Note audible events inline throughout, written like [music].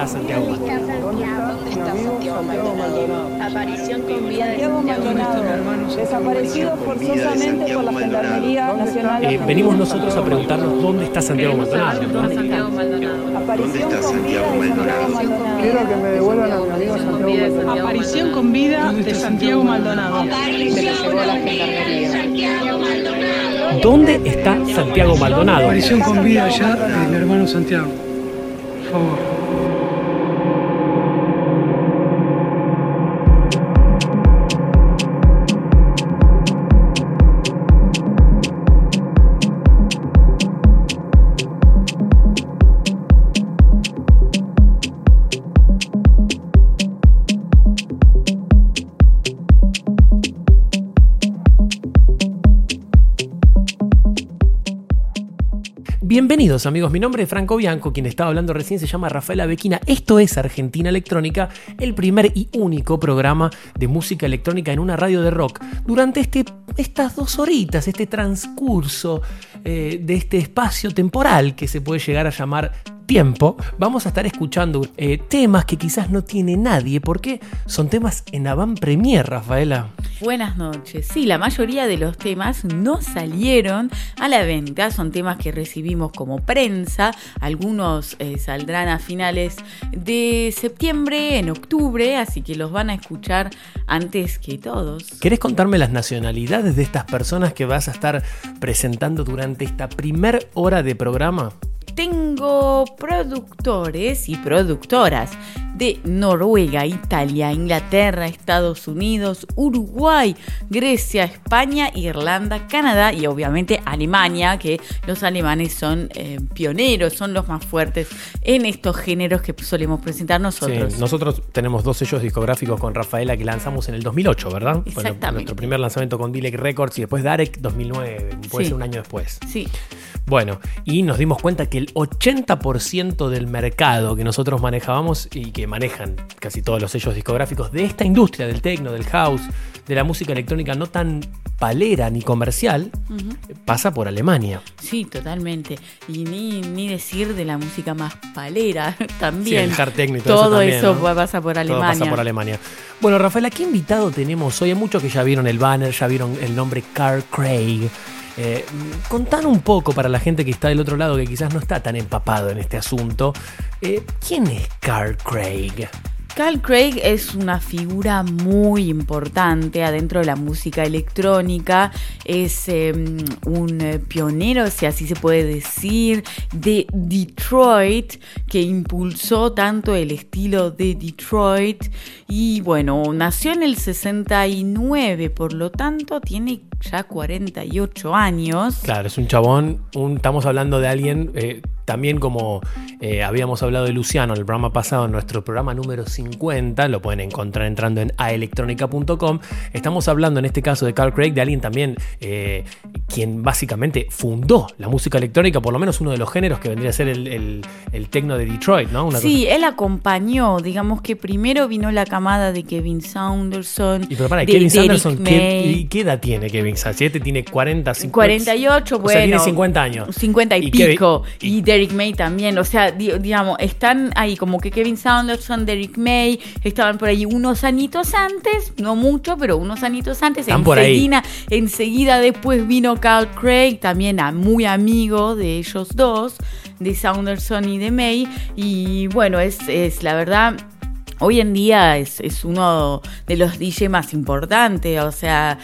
está Santiago Maldonado? ¿Dónde está Santiago Maldonado? Aparición con vida de Santiago Maldonado, desaparecido forzosamente por la Gendarmería Nacional. Eh, venimos nosotros a preguntarnos dónde está Santiago Maldonado. ¿no? Santiago Maldonado. Aparición con vida de Santiago Maldonado. Quiero que me devuelvan a mi amigo Santiago Maldonado. Aparición con vida de Santiago Maldonado. Se lo llevó la gendarmería. ¿Dónde está Santiago Maldonado? Aparición con vida ya de mi hermano Santiago. Por favor. Bienvenidos amigos, mi nombre es Franco Bianco, quien estaba hablando recién se llama Rafaela Bequina. Esto es Argentina Electrónica, el primer y único programa de música electrónica en una radio de rock. Durante este, estas dos horitas, este transcurso eh, de este espacio temporal que se puede llegar a llamar tiempo, vamos a estar escuchando eh, temas que quizás no tiene nadie, porque son temas en avant premier, Rafaela. Buenas noches. Sí, la mayoría de los temas no salieron a la venta, son temas que recibimos como prensa, algunos eh, saldrán a finales de septiembre, en octubre, así que los van a escuchar antes que todos. ¿Querés contarme las nacionalidades de estas personas que vas a estar presentando durante esta primer hora de programa? Tengo productores y productoras de Noruega, Italia, Inglaterra, Estados Unidos, Uruguay, Grecia, España, Irlanda, Canadá y obviamente Alemania, que los alemanes son eh, pioneros, son los más fuertes en estos géneros que solemos presentar nosotros. Sí, nosotros tenemos dos sellos discográficos con Rafaela que lanzamos en el 2008, ¿verdad? Exactamente. nuestro primer lanzamiento con Dilek Records y después Darek 2009, puede Sí. ser un año después. Sí, Bueno, y nos dimos cuenta que el 80% del mercado que nosotros manejábamos y que manejan casi todos los sellos discográficos de esta industria del techno, del house, de la música electrónica no tan palera ni comercial, pasa por Alemania. sí, totalmente. Y ni, ni decir de la música más palera [laughs] también. Sí, el hard techno y todo eso Todo también, eso ¿no? pasa por Todo Alemania. pasa por Alemania. Bueno, Rafaela, ¿qué invitado tenemos hoy? Hay muchos que ya vieron el banner, ya vieron el nombre Carl Craig. Eh, contar un poco para la gente que está del otro lado, que quizás no está tan empapado en este asunto. eh, ¿Quién es Carl Craig? Carl Craig es una figura muy importante adentro de la música electrónica, es eh, un eh, pionero, si así se puede decir, de Detroit, que impulsó tanto el estilo de Detroit y bueno, nació en el 69, por lo tanto tiene ya 48 años. Claro, es un chabón, estamos hablando de alguien, eh, también como eh, habíamos hablado de Luciano en el programa pasado, en nuestro programa número 50, lo pueden encontrar entrando en aelectronica.com, estamos hablando en este caso de Carl Craig, de alguien también eh, quien básicamente fundó la música electrónica, por lo menos uno de los géneros que vendría a ser el, el, el techno de Detroit, ¿no? Una Sí, él acompañó, digamos que primero vino la camada de Kevin Saunderson, Y pero para, de Kevin Derek Sanderson, ¿qué, y ¿qué edad tiene Kevin Sanderson? Si este tiene 40, 50. 48, o bueno. sea, tiene 50 años. 50 y, Kevin- pico. y- Y, Derek May también. O sea, di- digamos, están ahí como que Kevin Saunderson, Derek May, estaban por ahí unos añitos antes, no mucho, pero unos añitos antes. Están por ahí. enseguida, enseguida después vino Carl Craig, también a- muy amigo de ellos dos, de Saunderson y de May. Y bueno, es, es la verdad hoy en día es, es uno de los DJ más importantes, o sea,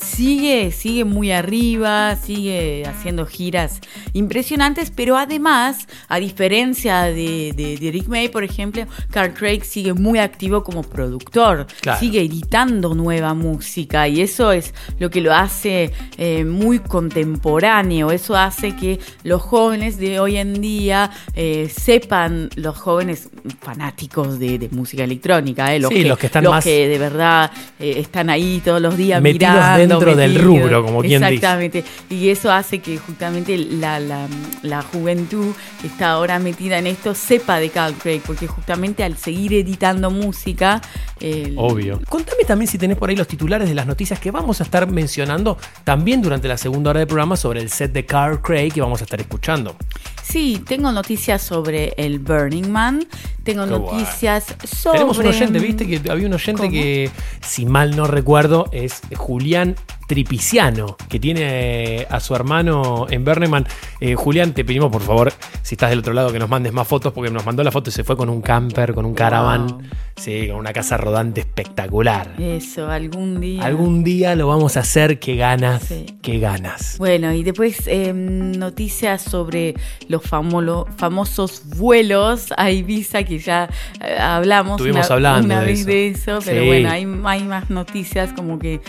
sigue, sigue muy arriba, sigue haciendo giras impresionantes, pero además, a diferencia de, de- de Rick May, por ejemplo, Carl Craig sigue muy activo como productor, Claro. sigue editando nueva música y eso es lo que lo hace eh, muy contemporáneo, eso hace que los jóvenes de hoy en día eh, sepan, los jóvenes fanáticos de, de música electrónica, eh, los, Sí, que, los que están más- de verdad eh, están ahí todos los días Metidos mirando, dentro del rubro, como quien dice. Exactamente. Y eso hace que justamente la, la, la juventud que está ahora metida en esto sepa de Carl Craig, porque justamente al seguir editando música... eh, Obvio. Contame también si tenés por ahí los titulares de las noticias que vamos a estar mencionando también durante la segunda hora del programa sobre el set de Carl Craig que vamos a estar escuchando. Sí, tengo noticias sobre el Burning Man, tengo Qué noticias sobre... Tenemos un oyente, viste que había un oyente ¿Cómo? que, si mal no recuerdo, es Julián Tripiciano, que tiene a su hermano en Berneman. Eh, Julián, te pedimos por favor, si estás del otro lado, que nos mandes más fotos, porque nos mandó la foto y se fue con un camper, con un caravan, Wow. sí, con una casa rodante espectacular. Eso, algún día... Algún día lo vamos a hacer, qué ganas, Sí. qué ganas. Bueno, y después eh, noticias sobre los famosos vuelos a Ibiza, que ya eh, hablamos Estuvimos una, hablando una de vez eso. de eso, pero Sí. bueno, hay, hay más noticias como que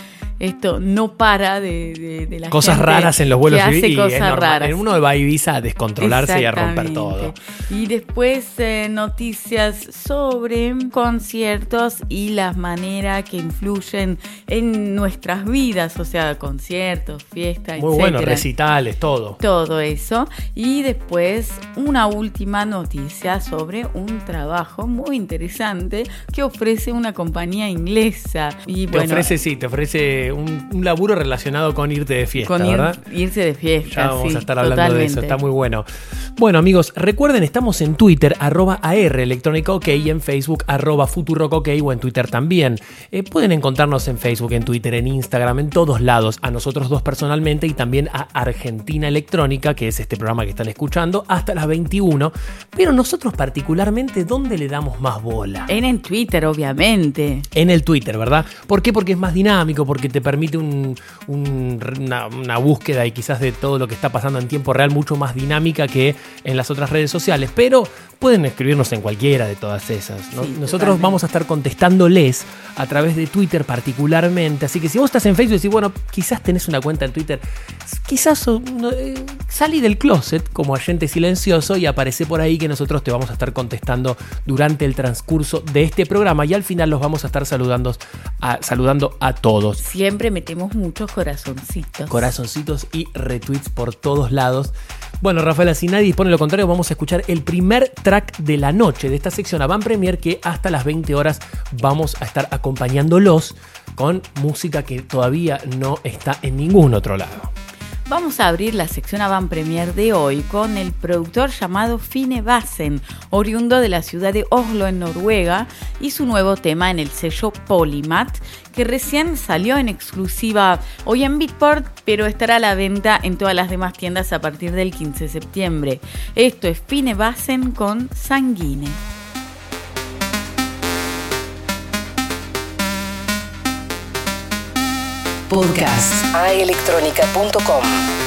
esto no para de, de- de la Cosas gente raras en los vuelos que hace y es cosas normal. raras. Uno va a Ibiza a descontrolarse y a romper todo. Y después eh, noticias sobre conciertos y las maneras que influyen en nuestras vidas, o sea, conciertos, fiestas, Muy bueno, recitales, todo. Todo eso. Y después una última noticia sobre un trabajo muy interesante que ofrece una compañía inglesa. Y Te bueno, ofrece, sí, te ofrece un, un laburo relacionado con irte de fiesta, con ir- ¿verdad? irse de fiesta. Ya vamos sí, a estar hablando de eso, está muy bueno. Bueno, amigos, recuerden, estamos en Twitter, arroba AR Electrónica OK, y en Facebook, arroba Futurock OK, o en Twitter también. Eh, pueden encontrarnos en Facebook, en Twitter, en Instagram, en todos lados, a nosotros dos personalmente y también a Argentina Electrónica, que es este programa que están escuchando, hasta las 21. Pero nosotros particularmente, ¿dónde le damos más bola? En, en Twitter, obviamente. En el Twitter, ¿verdad? ¿Por qué? Porque es más dinámico, porque te permite un- un- una, una búsqueda y quizás de todo lo que está pasando en tiempo real mucho más dinámica que en las otras redes sociales. Pero pueden escribirnos en cualquiera de todas esas. ¿no? Sí, Nosotros totalmente. vamos a estar contestándoles a través de Twitter particularmente. Así que si vos estás en Facebook y decís, bueno, quizás tenés una cuenta en Twitter, quizás no, eh, salí del closet como agente silencioso y aparece por ahí que nosotros te vamos a estar contestando durante el transcurso de este programa y al final los vamos a estar saludando a, saludando a todos. Siempre metemos muchos corazoncitos. Corazoncitos y retweets por todos lados. Bueno, Rafaela, si nadie dispone lo contrario, vamos a escuchar el primer track de la noche de esta sección Avant Premier que hasta las 20 horas vamos a estar acompañándolos con música que todavía no está en ningún otro lado. Vamos a abrir la sección Avant Premier de hoy con el productor llamado Fine Bassen, oriundo de la ciudad de Oslo en Noruega, y su nuevo tema en el sello Polymath, que recién salió en exclusiva hoy en Beatport, pero estará a la venta en todas las demás tiendas a partir del 15 de septiembre. Esto es Fine Bassen con Sanguine. Podcast. Aelectronica.com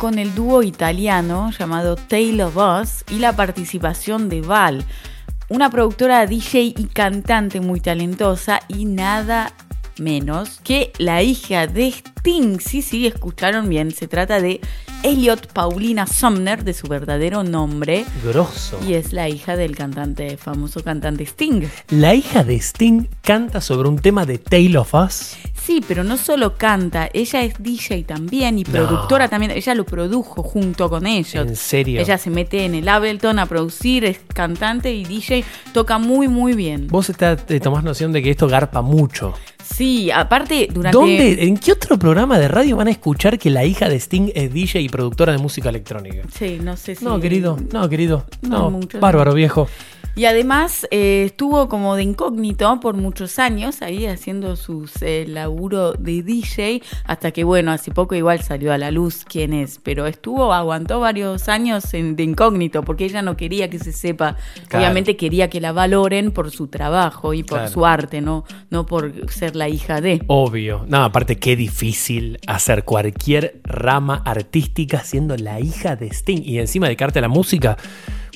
con el dúo italiano llamado Tale of Us y la participación de Val, una productora DJ y cantante muy talentosa y nada menos que la hija de Sting. Sí, sí, escucharon bien. Se trata de Elliot Paulina Sumner, de su verdadero nombre. Grosso. Y es la hija del cantante, famoso cantante Sting. La hija de Sting canta sobre un tema de Tale of Us. Sí, pero no solo canta, ella es DJ también y productora también. Ella lo produjo junto con ellos. ¿En serio? Ella se mete en el Ableton a producir, es cantante y DJ, toca muy, muy bien. Vos está- te tomás noción de que esto garpa mucho. Sí, aparte, durante. ¿Dónde, ¿En qué otro programa de radio van a escuchar que la hija de Sting es DJ y productora de música electrónica? Sí, no sé si. No, querido, no, querido. No, No, mucho. bárbaro, viejo. Y además eh, estuvo como de incógnito por muchos años ahí haciendo sus eh, laburo de DJ hasta que bueno, hace poco igual salió a la luz quién es, pero estuvo, aguantó varios años en- de incógnito porque ella no quería que se sepa, Claro. obviamente quería que la valoren por su trabajo y por Claro. su arte, no, no por ser la hija de. Obvio. No, aparte, qué difícil hacer cualquier rama artística siendo la hija de Sting. Y encima dedicarte a la música,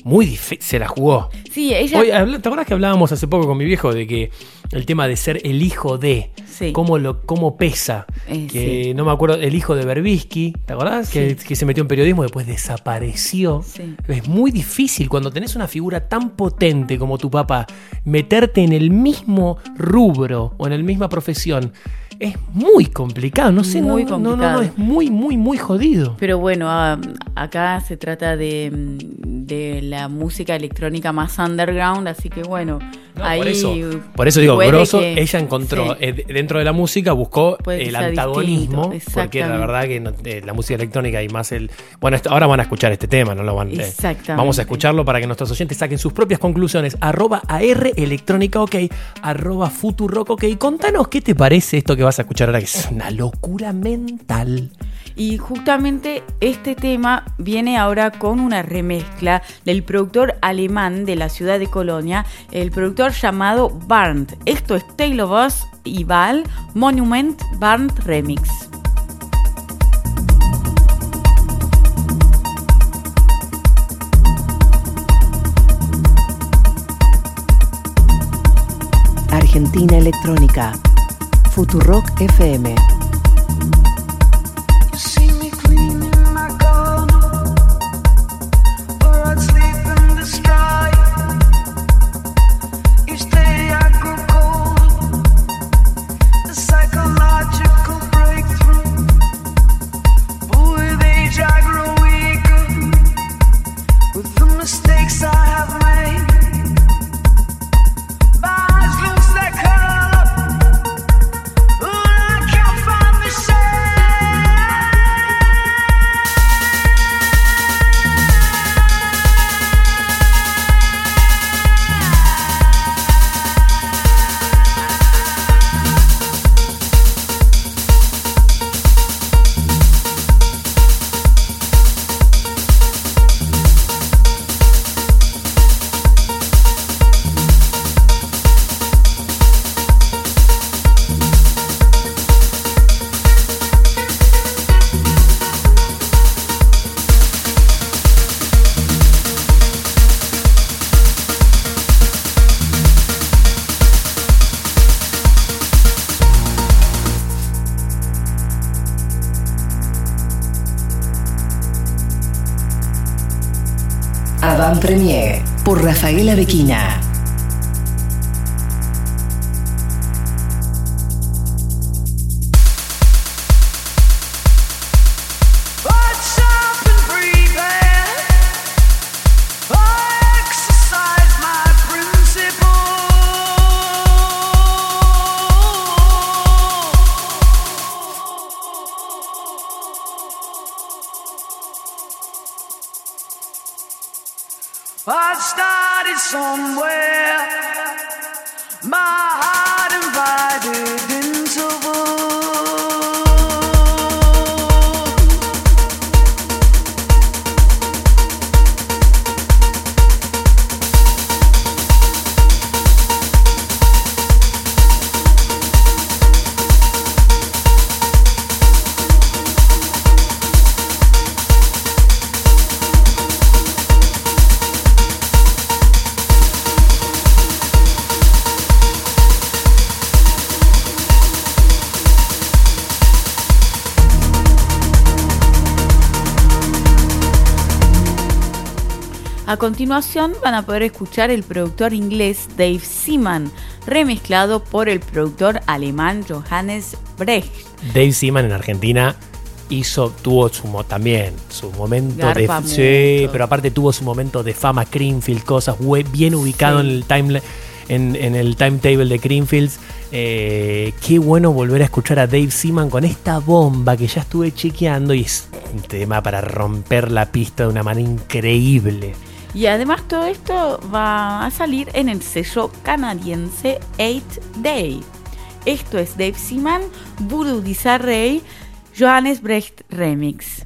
muy difícil. Se la jugó. Sí, ella... Habla- ¿te acuerdas que hablábamos hace poco con mi viejo de que el tema de ser el hijo de, Sí. cómo, lo, cómo pesa? Eh, que no me acuerdo, el hijo de Berbisky, ¿te acordás? Que, que se metió en periodismo y después desapareció. Sí. Es muy difícil cuando tenés una figura tan potente como tu papá, meterte en el mismo rubro o en la misma profesión. Es muy complicado, no sé, Muy no, no, no, no, complicado. es muy, muy, muy jodido. Pero bueno, ah, acá se trata de, de la música electrónica más underground, así que bueno, No, ahí por, eso, por eso digo, grosso, que- ella encontró, sí. eh, de- dentro de la música buscó el antagonismo, porque la verdad que no- eh, la música electrónica y más el... Bueno, esto- ahora van a escuchar este tema, no lo van... eh, vamos a escucharlo para que nuestros oyentes saquen sus propias conclusiones. Arroba AR Electrónica OK, arroba Futurock OK. Contanos qué te parece esto que vas a escuchar ahora, que es una locura mental. Y justamente este tema viene ahora con una remezcla del productor alemán de la ciudad de Colonia, el productor llamado Barnt. Esto es Taylor Boss y Val Monument Barnt Remix. Argentina Electrónica. Futurock FM. Premier por Rafaela Bequina. Continuación van a poder escuchar el productor inglés Dave Seaman, remezclado por el productor alemán Johannes Brecht. Dave Seaman en Argentina hizo, tuvo su también su momento Garpa de sí, pero aparte tuvo su momento de fama Creamfield, cosas bien ubicado Sí. en el time en, en el timetable de Creamfields. Eh, qué bueno volver a escuchar a Dave Seaman con esta bomba que ya estuve chequeando y es un tema para romper la pista de una manera increíble. Y además todo esto va a salir en el sello canadiense 8 Day. Esto es Dave Seaman, Voodoo Disarray, Johannes Brecht Remix.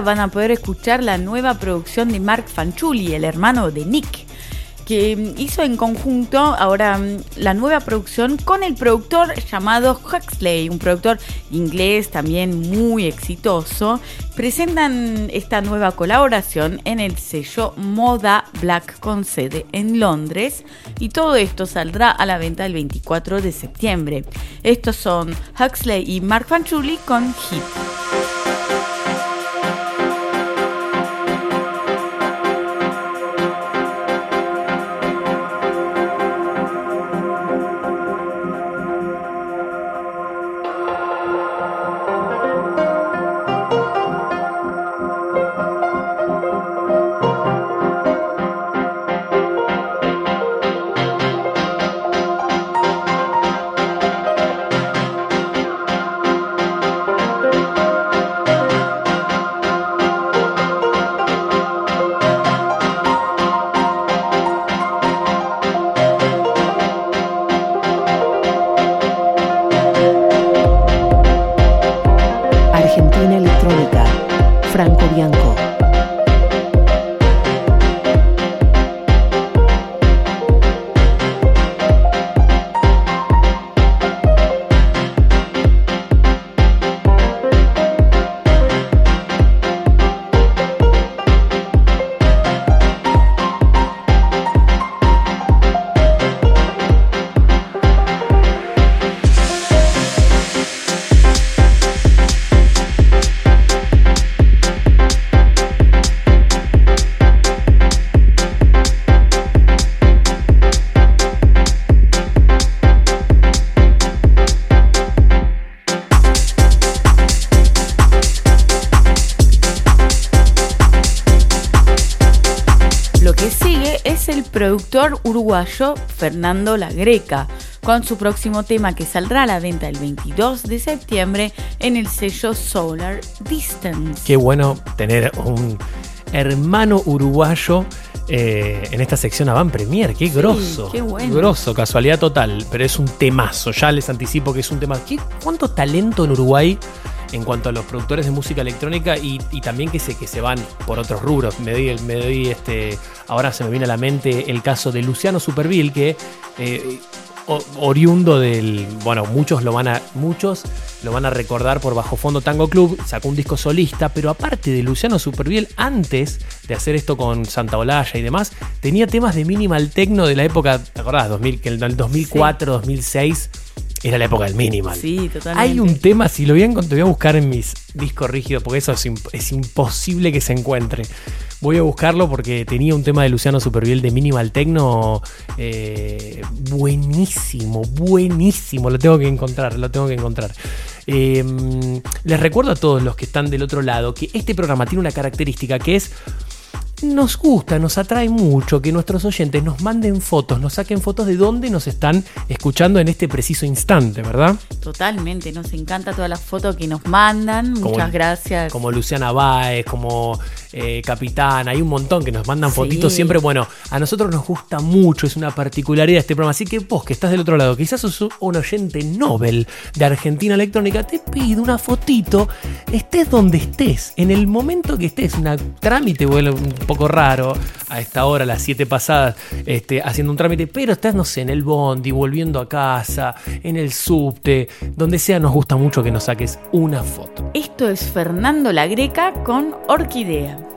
Van a poder escuchar la nueva producción de Mark Fanciulli, el hermano de Nick, que mm, hizo en conjunto ahora mm, la nueva producción con el productor llamado Huxley, un productor inglés también muy exitoso. Presentan esta nueva colaboración en el sello Moda Black con sede en Londres y todo esto saldrá a la venta el 24 de septiembre. Estos son Huxley y Mark Fanciulli con Hit. Uruguayo Fernando La Greca, con su próximo tema que saldrá a la venta el 22 de septiembre en el sello Solar Distance. Qué bueno tener un hermano uruguayo eh, en esta sección Avant Premier. Qué grosso. qué bueno. Grosso, casualidad total. Pero es un temazo. Ya les anticipo que es un tema. ¿Qué, ¿Cuánto talento en Uruguay? En cuanto a los productores de música electrónica y, y también que se, que se van por otros rubros. Me doy, me doy este. Ahora se me viene a la mente el caso de Luciano Superville, que eh, oriundo del. Bueno, muchos lo van a. Muchos lo van a recordar por Bajo Fondo Tango Club. Sacó un disco solista, pero aparte de Luciano Superviel, antes de hacer esto con Santa Olalla y demás, tenía temas de minimal techno de la época. ¿Te acordás? 2000, que el 2004, 2006 era la época del minimal. Sí, totalmente. Hay un tema, si lo voy a, encont- voy a buscar en mis discos rígidos, porque eso es, imp- es imposible que se encuentre. Voy a buscarlo porque tenía un tema de Luciano Superviel de Minimal Techno eh, buenísimo, buenísimo. Lo tengo que encontrar, lo tengo que encontrar. Eh, les recuerdo a todos los que están del otro lado que este programa tiene una característica que es nos gusta, nos atrae mucho que nuestros oyentes nos manden fotos, nos saquen fotos de dónde nos están escuchando en este preciso instante, ¿verdad? Totalmente, nos encanta todas las fotos que nos mandan. Como- Muchas gracias. Como Luciana Báez, como eh, Capitán, hay un montón que nos mandan Sí. fotitos siempre. Bueno, a nosotros nos gusta mucho, es una particularidad de este programa. Así que vos que estás del otro lado, quizás sos un oyente Nobel de Argentina Electrónica, te pido una fotito, estés donde estés, en el momento que estés, un trámite vuelve un poco raro a esta hora, las 7 pasadas, este, haciendo un trámite, pero estás, no sé, en el bondi, volviendo a casa, en el subte, donde sea, nos gusta mucho que nos saques una foto. Esto es Fernando La Greca con Orquídea.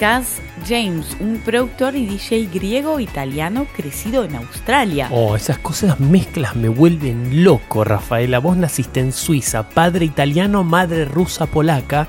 Kaz James, un productor y DJ griego-italiano crecido en Australia. Oh, esas cosas mezclas me vuelven loco, Rafaela. Vos naciste en Suiza, padre italiano, madre rusa polaca.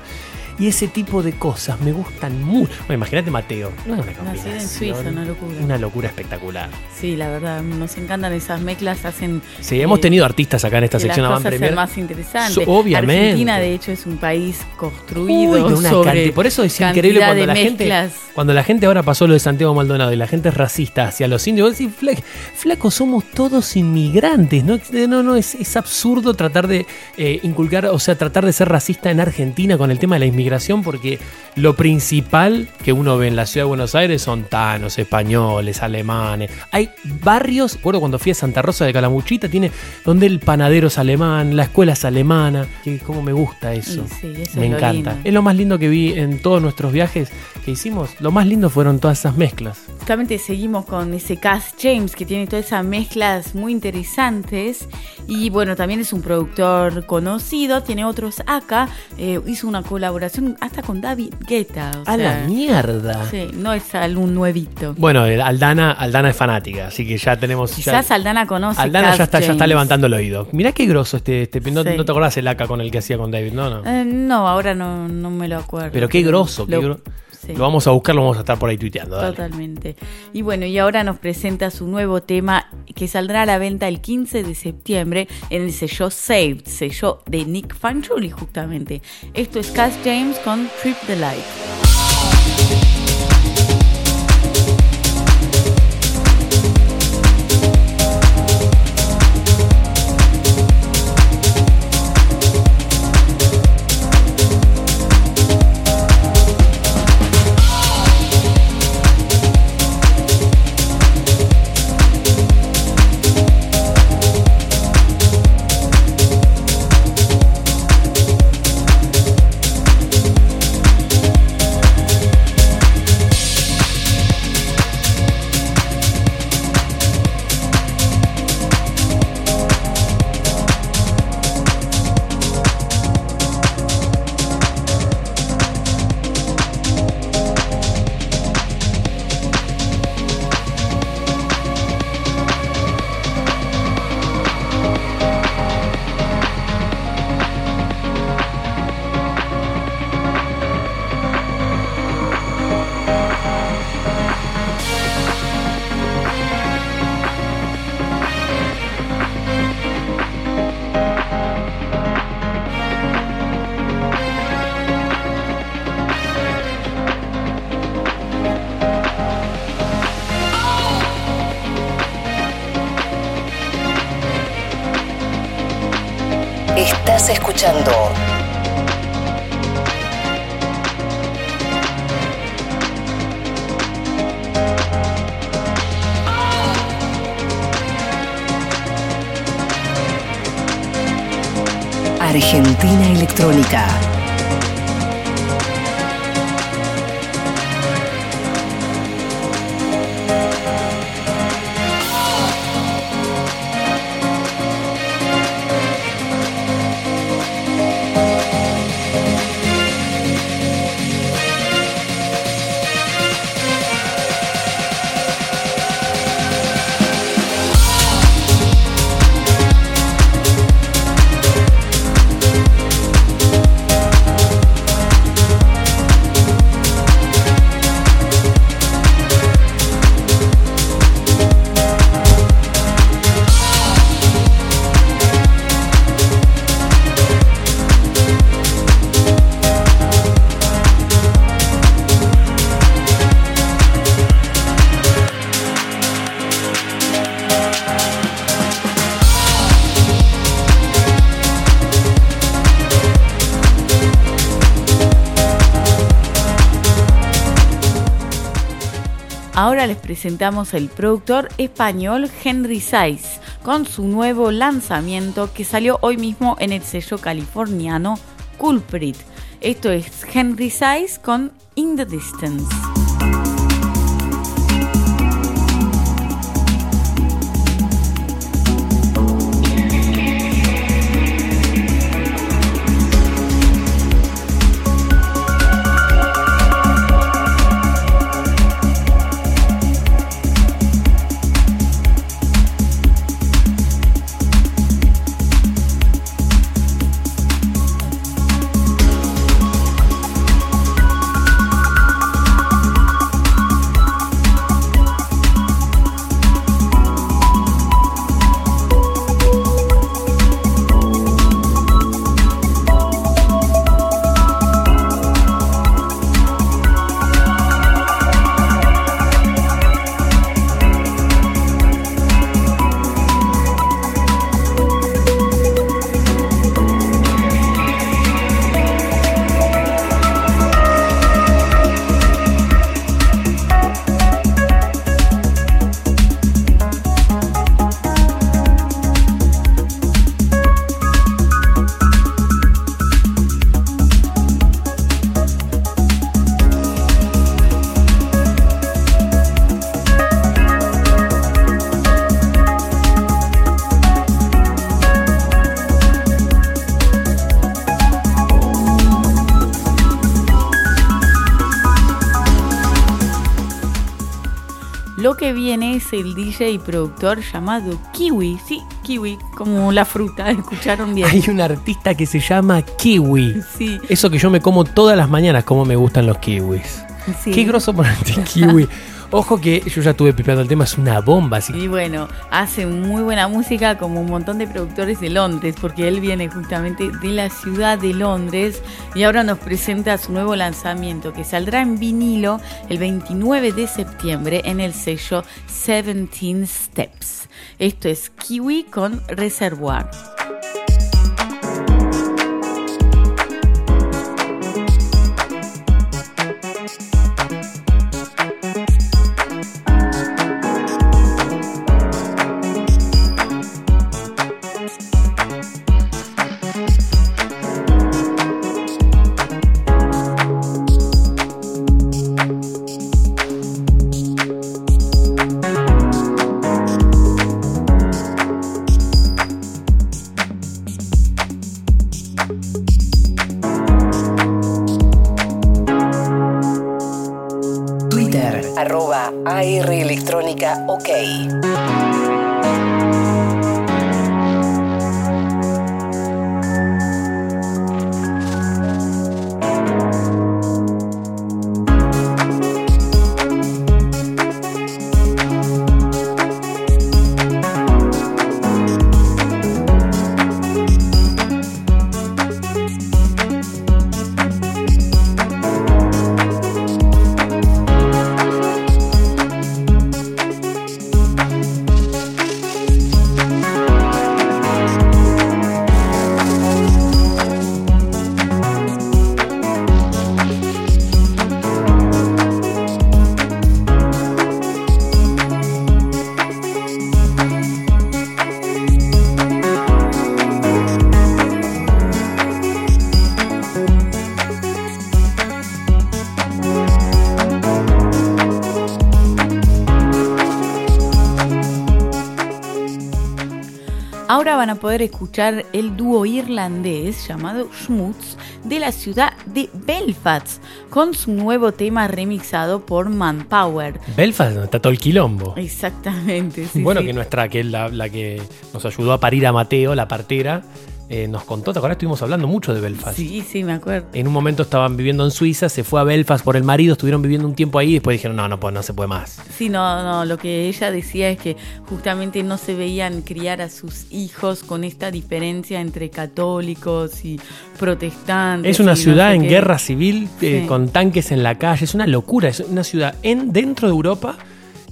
Y ese tipo de cosas me gustan mucho. Bueno, imagínate Mateo. No es una en. Suiza, una locura. Una locura espectacular. Sí, la verdad, nos encantan esas mezclas, hacen Sí, hemos eh, tenido artistas acá en esta que sección las cosas sean más interesantes. So- obviamente. Argentina, de hecho, es un país construido Uy, una sobre Por eso es increíble cuando la gente. Cuando la gente ahora pasó lo de Santiago Maldonado y la gente es racista hacia los indios, vos decís, "Fla- flaco, somos todos inmigrantes. No, no, no es, es absurdo tratar de eh, inculcar, o sea, tratar de ser racista en Argentina con el tema de la inmigración porque lo principal que uno ve en la ciudad de Buenos Aires son tanos, españoles, alemanes. Hay barrios, recuerdo cuando fui a Santa Rosa de Calamuchita, tiene donde el panadero es alemán, la escuela es alemana. Que cómo me gusta eso. Sí, sí, eso me es encanta. Es lo más lindo que vi en todos nuestros viajes que hicimos. Lo más lindo fueron todas esas mezclas. Justamente seguimos con ese Cass James que tiene todas esas mezclas muy interesantes y bueno, también es un productor conocido, tiene otros acá, eh, hizo una colaboración hasta con David Guetta. o A sea, la mierda. Sí, no es algún nuevito. Bueno, Aldana, Aldana es fanática, así que ya tenemos. ya- Quizás Aldana conoce. Aldana Cass ya está, ya está levantando el oído. Mirá qué grosso este. este no, Sí. no te acordás el AK con el que hacía con David, no, no. Eh, no, ahora no, no me lo acuerdo. Pero qué grosso, qué Lo- gro- sí. Lo vamos a buscar, lo vamos a estar por ahí tuiteando. dale. Totalmente. Y bueno, y ahora nos presenta su nuevo tema que saldrá a la venta el 15 de septiembre en el sello Saved, sello de Nick Fanciulli justamente. Esto es Cass James con Trip the Light. Argentina Electrónica. Les presentamos el productor español Henry Saiz con su nuevo lanzamiento que salió hoy mismo en el sello californiano Culprit. Esto es Henry Saiz con In the Distance. Es el DJ y productor llamado Kiwi. Sí, Kiwi, como la fruta, [laughs] escucharon bien. Hay un artista que se llama Kiwi. Sí, Eso que yo me como todas las mañanas, como me gustan los kiwis. sí. Qué groso ponerte kiwi. Ojo que yo ya estuve pipeando el tema, es una bomba. Así Y bueno, hace muy buena música como un montón de productores de Londres, porque él viene justamente de la ciudad de Londres y ahora nos presenta su nuevo lanzamiento que saldrá en vinilo el 29 de septiembre en el sello 17 Steps. Esto es Kiwi con Reservoir. OK. Poder escuchar el dúo irlandés llamado Schmutz de la ciudad de Belfast con su nuevo tema remixado por Manpower. Belfast, donde está todo el quilombo. Exactamente. sí, bueno, sí. que nuestra, que es la, la que nos ayudó a parir a Mateo, la partera, eh, nos contó, ¿te acuerdas? Estuvimos hablando mucho de Belfast. Sí, sí, me acuerdo. En un momento estaban viviendo en Suiza, se fue a Belfast por el marido, estuvieron viviendo un tiempo ahí y después dijeron, no, no, pues no se puede más. Sí, no, no, lo que ella decía es que justamente no se veían criar a sus hijos con esta diferencia entre católicos y protestantes. Es una no ciudad sé en qué. guerra civil, eh, Sí. con tanques en la calle, es una locura, es una ciudad en, dentro de Europa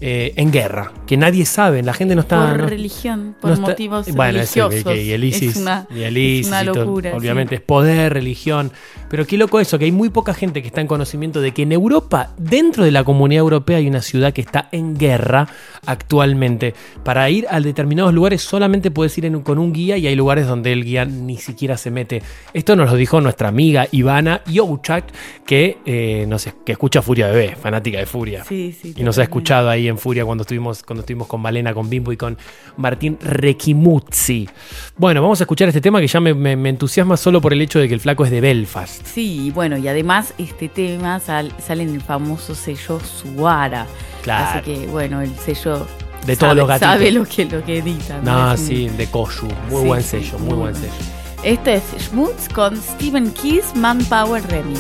eh, en guerra, que nadie sabe, la gente no está... Por no- religión, por no está- motivos bueno, religiosos. que- y el ISIS, es una, y el es ISIS una todo, locura. sí. obviamente es poder, religión, pero qué loco eso, que hay muy poca gente que está en conocimiento de que en Europa, dentro de la comunidad europea, hay una ciudad que está en guerra actualmente. Para ir a determinados lugares solamente puedes ir en- con un guía y hay lugares donde el guía ni siquiera se mete. Esto nos lo dijo nuestra amiga Ivana Youchak, que, eh, no sé, que escucha Furia Bebé, fanática de Furia. Sí, sí, Y nos ha escuchado ahí en Furia cuando estuvimos, cuando estuvimos con Malena, con Bimbo y con Martín Requimuzzi. Bueno, vamos a escuchar este tema que ya me, me- me entusiasma solo por el hecho de que el flaco es de Belfast. Sí, bueno, y además este tema sal- sale en el famoso sello Suara. Claro. Así que, bueno, el sello De todos sabe, los gatitos. sabe lo que, lo que edita. No, sí, de Koyu. Muy Sí, buen sí, sello, muy muy buen sello. Este es Schmutz con Stephen Keys Manpower Remix.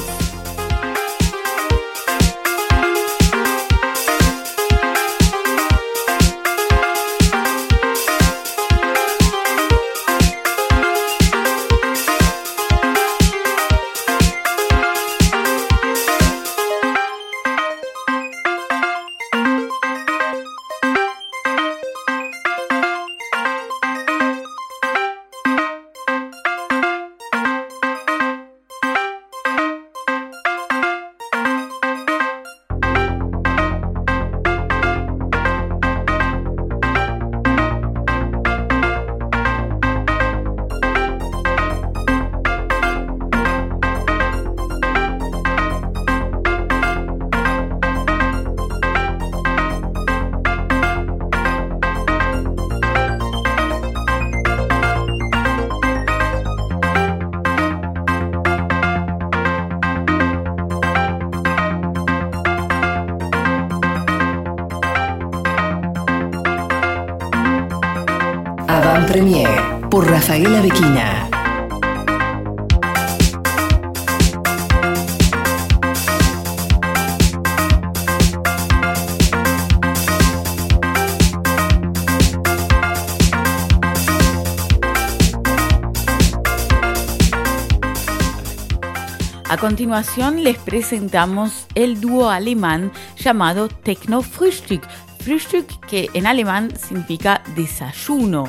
Continuación les presentamos el dúo alemán llamado Techno Frühstück. Frühstück que en alemán significa desayuno.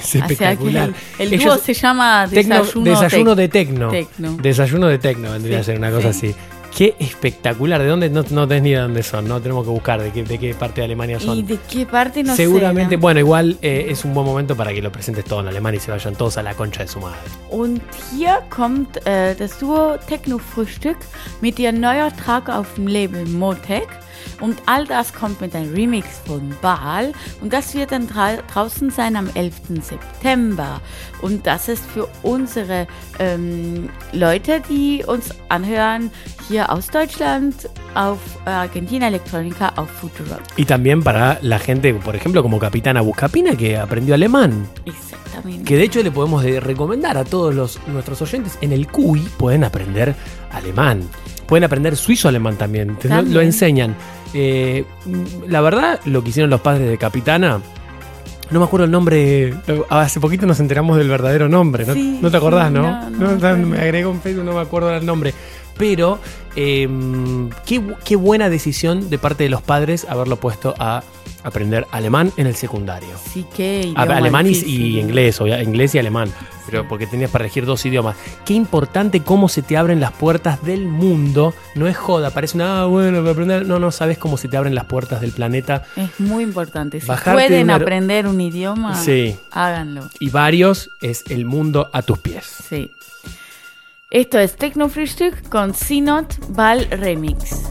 Es O sea que espectacular. el, Ellos- dúo se llama Tecno- Desayuno, desayuno Tec- de tecno. Tecno. Desayuno de tecno vendría Sí, a ser una cosa sí. así. Qué espectacular. ¿De dónde? No, no tenés ni de dónde son, ¿no? Tenemos que buscar de qué, de qué parte de Alemania son. ¿Y de qué parte no sé, Seguramente, no? bueno, igual eh, es un buen momento para que lo presentes todo en alemán y se vayan todos a la concha de su madre. Und hier kommt äh, das Duo Techno Frühstück mit ihrem neuen Track auf dem Label Motec. Und all das kommt mit einem Remix von Baal. Und das wird dann dra draußen sein am 11. September. Und das ist für unsere ähm, Leute, die uns anhören, hier aus Deutschland auf Argentina Electronica auf Futurock. Y también para la gente, por ejemplo, como Capitana Buscapina, que aprendió alemán. Exactamente. Que de hecho le podemos de- recomendar a todos los, nuestros oyentes, en el CUI pueden aprender alemán. Pueden aprender suizo alemán también, lo- También. lo enseñan. Eh, la verdad, lo que hicieron los padres de Capitana, no me acuerdo el nombre, lo- hace poquito nos enteramos del verdadero nombre, ¿no, Sí, ¿No te acordás, no? no, no me agregó en Facebook, no me acuerdo el nombre. Pero eh, qué, qué buena decisión de parte de los padres haberlo puesto a aprender alemán en el secundario. Sí que alemán y, inglés, obvia- inglés y alemán, pero porque tenías para elegir dos idiomas. Qué importante cómo se te abren las puertas del mundo. No es joda, parece una, ah, bueno, aprender. No, no sabes cómo se te abren las puertas del planeta. Es muy importante. Si Bajarte pueden una- aprender un idioma, Sí. háganlo. Y varios es el mundo a tus pies. Sí. Esto es Frühstück con Sinot Ball Remix.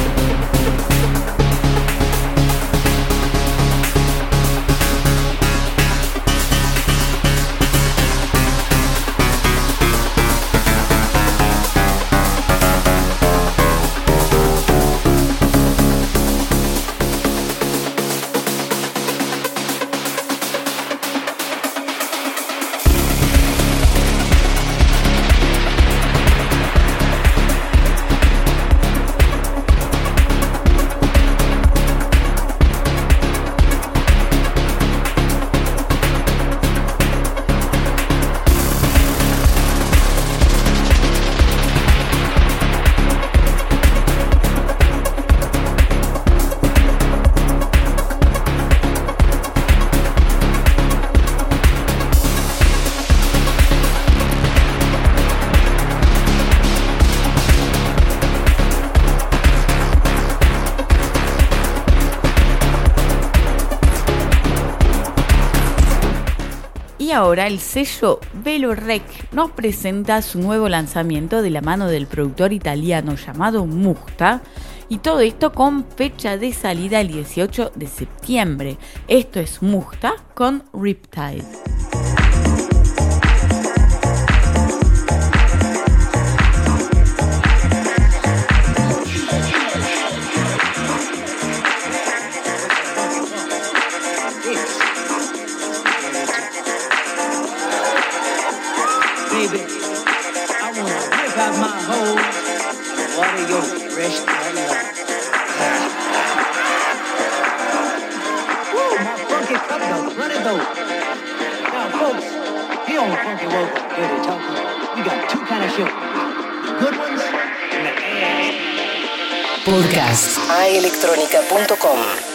Ahora el sello Velorec nos presenta su nuevo lanzamiento de la mano del productor italiano llamado Mukta. Y todo esto con fecha de salida el 18 de septiembre. Esto es Mukta con Riptide. Soul. Now, folks, here on Funky World, Dirty Talking, we got two kind of shows. The good ones and the ass. Podcast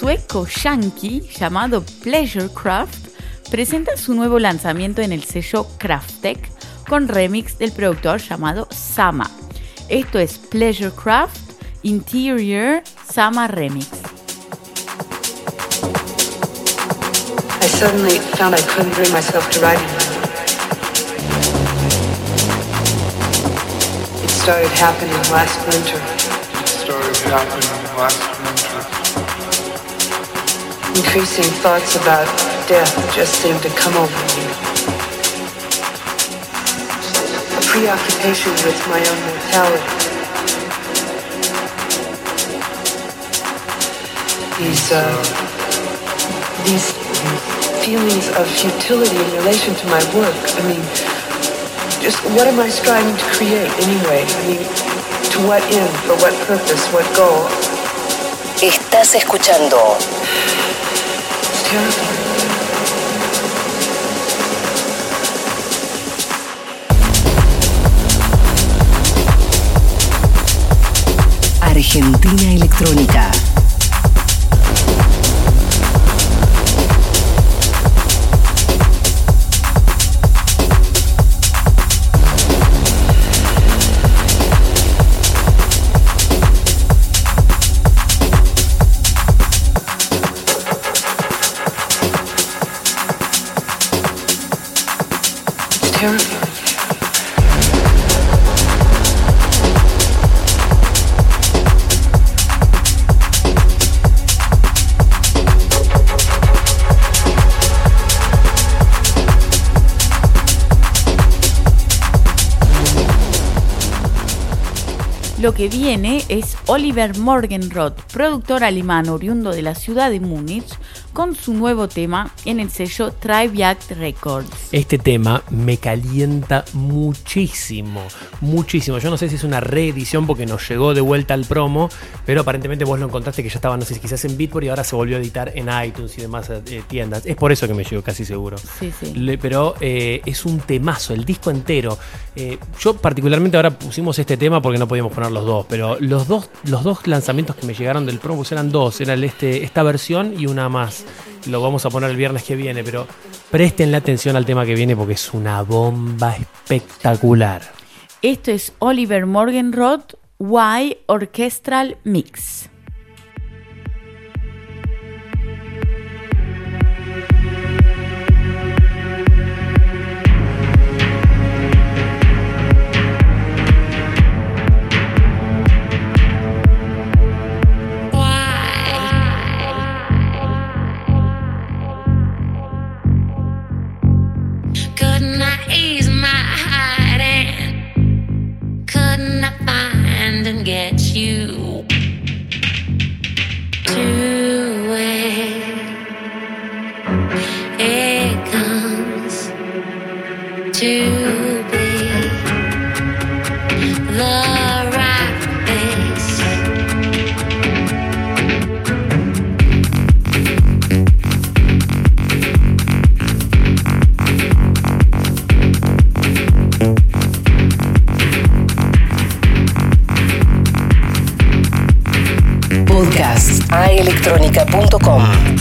dúo sueco-yankee llamado Pleasure Craft presenta su nuevo lanzamiento en el sello Kraftek con remix del productor llamado Sama. Esto es Pleasure Craft Interior Sama Remix. I suddenly found I couldn't bring myself to writing. It started happening last winter. started happening last winter. Increasing thoughts about death just seemed to come over me. A preoccupation with my own mortality. These, uh, these feelings of futility in relation to my work. I mean, just what am I striving to create anyway? I mean, to what end, for what purpose, what goal? Estás escuchando. Argentina Electrónica. Lo que viene es Oliver Morgenroth, productor alemán oriundo de la ciudad de Múnich, con su nuevo tema en el sello Triviact Records. Este tema me calienta muchísimo, muchísimo. Yo no sé si es una reedición porque nos llegó de vuelta al promo, pero aparentemente vos lo encontraste que ya estaba, no sé si quizás en Beatport y ahora se volvió a editar en iTunes y demás eh, tiendas. Es por eso que me llegó casi seguro. Sí, sí. Le- pero eh, es un temazo, el disco entero. Eh, yo particularmente ahora pusimos este tema porque no podíamos poner los dos, pero los dos, los dos lanzamientos que me llegaron del promo eran dos, era el este, esta versión y una más. Lo vamos a poner el viernes que viene, pero presten la atención al tema que viene porque es una bomba espectacular. Esto es Oliver Morgenroth Y Orchestral Mix. Find and get you to where it comes to aelectronica.com.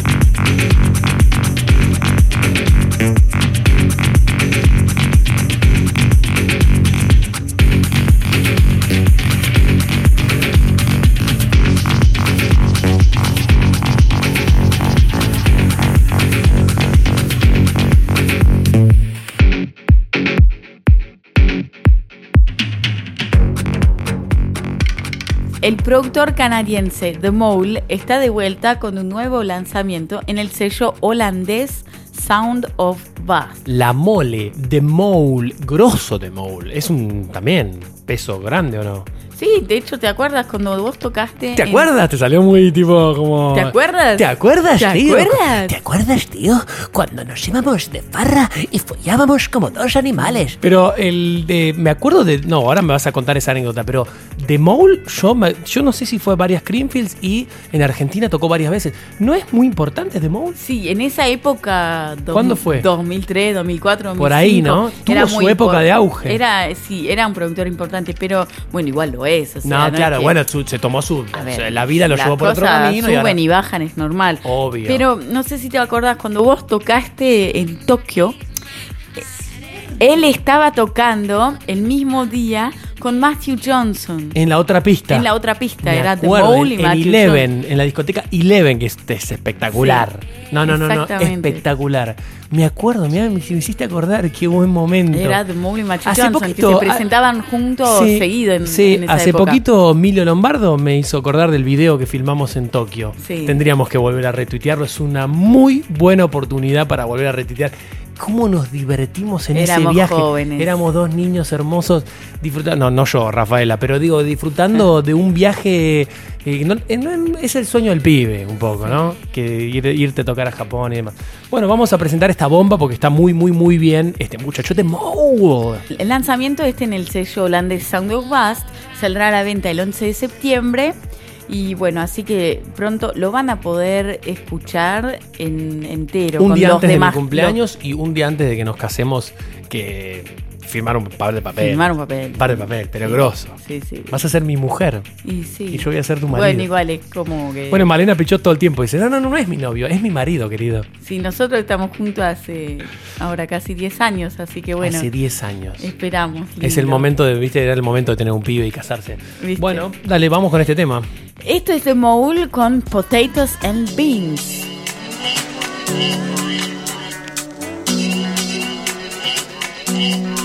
El productor canadiense The Mole está de vuelta con un nuevo lanzamiento en el sello holandés Sound of Bass. La mole de Mole, grosso de Mole. Es un también peso grande o no? Sí, de hecho, ¿te acuerdas cuando vos tocaste? ¿Te en- acuerdas? Te salió muy tipo como. ¿Te acuerdas? ¿Te acuerdas, ¿Te tío? acuerdas? ¿Te acuerdas, tío? Cuando nos íbamos de farra y follábamos como dos animales. Pero el de. Me acuerdo de. No, ahora me vas a contar esa anécdota, pero de Mole, yo, yo no sé si fue varias Creamfields y en Argentina tocó varias veces. ¿No es muy importante de Mole? Sí, en esa época. dos- ¿Cuándo fue? 2003, 2004, 2005. Por ahí, ¿no? Tuvo era su muy época de auge. Era, sí, era un productor importante, pero bueno, igual lo es. o sea, no, claro, que- bueno, su- se tomó su. O sea, la vida lo llevó por otro camino. y Suben ahora- y bajan, es normal. Obvio. Pero no sé si te acordás, cuando vos tocaste en Tokio, él estaba tocando el mismo día con Matthew Johnson. En la otra pista. En la otra pista, Me era The Bowl y en, Matthew Eleven, en la discoteca Eleven, que es, es espectacular. Sí, no, no, no, no, espectacular. Me acuerdo, mira, me, me hiciste acordar, qué buen momento. Era The Mole y Matthew Hace Johnson, poquito, que se ah, presentaban juntos Sí, seguido en, sí, en esa hace época. poquito Emilio Lombardo me hizo acordar del video que filmamos en Tokio. Sí. Tendríamos que volver a retuitearlo. Es una muy buena oportunidad para volver a retuitear. ¿Cómo nos divertimos en Éramos ese viaje? jóvenes. Éramos dos niños hermosos disfrutando, no, no yo, Rafaela, pero digo, disfrutando [laughs] de un viaje. eh, no- eh, no- es el sueño del pibe, un poco, ¿no? Que ir- irte a tocar a Japón y demás. Bueno, vamos a presentar esta bomba porque está muy, muy, muy bien. Este muchachote Mole. El lanzamiento este en el sello holandés Sound of Bust saldrá a la venta el 11 de septiembre. Y bueno, así que pronto lo van a poder escuchar en entero. un con día los antes de mi demás, cumpleaños y un día antes de que nos casemos que firmar un par de papel. Firmar un papel. par de papel, pero grosso. Sí, sí. Vas a ser mi mujer Y, sí. y yo voy a ser tu marido. Bueno, igual es como que. Bueno, Malena pichó todo el tiempo. Dice, no, no, no, no es mi novio, es mi marido, querido. Sí, nosotros estamos juntos hace ahora casi 10 años, así que bueno. Hace 10 años. Esperamos. Es el momento de, viste, era el momento de tener un pibe y casarse. ¿Viste? Bueno, dale, vamos con este tema. Esto es de Moul con Potatoes and Beans. I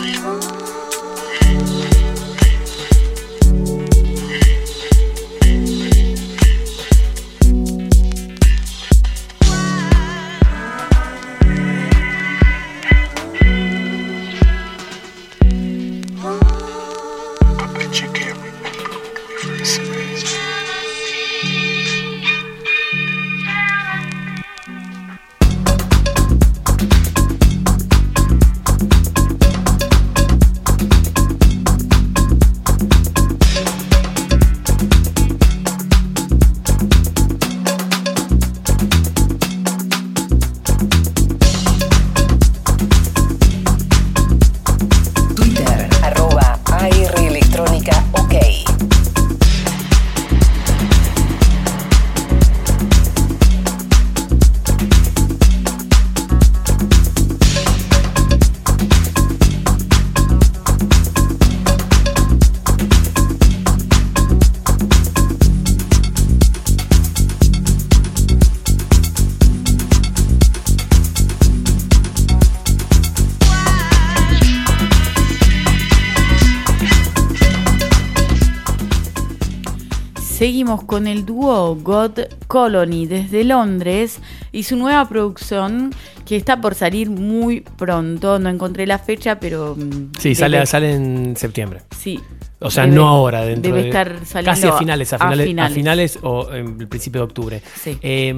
Seguimos con el dúo God Colony desde Londres y su nueva producción que está por salir muy pronto. No encontré la fecha, pero. mm, Sí, sale, sale en septiembre. Sí. O sea, Debe- no ahora, dentro debe de- estar saliendo casi a finales, a a finales, a finales. finales o en el principio de octubre. Sí. Eh,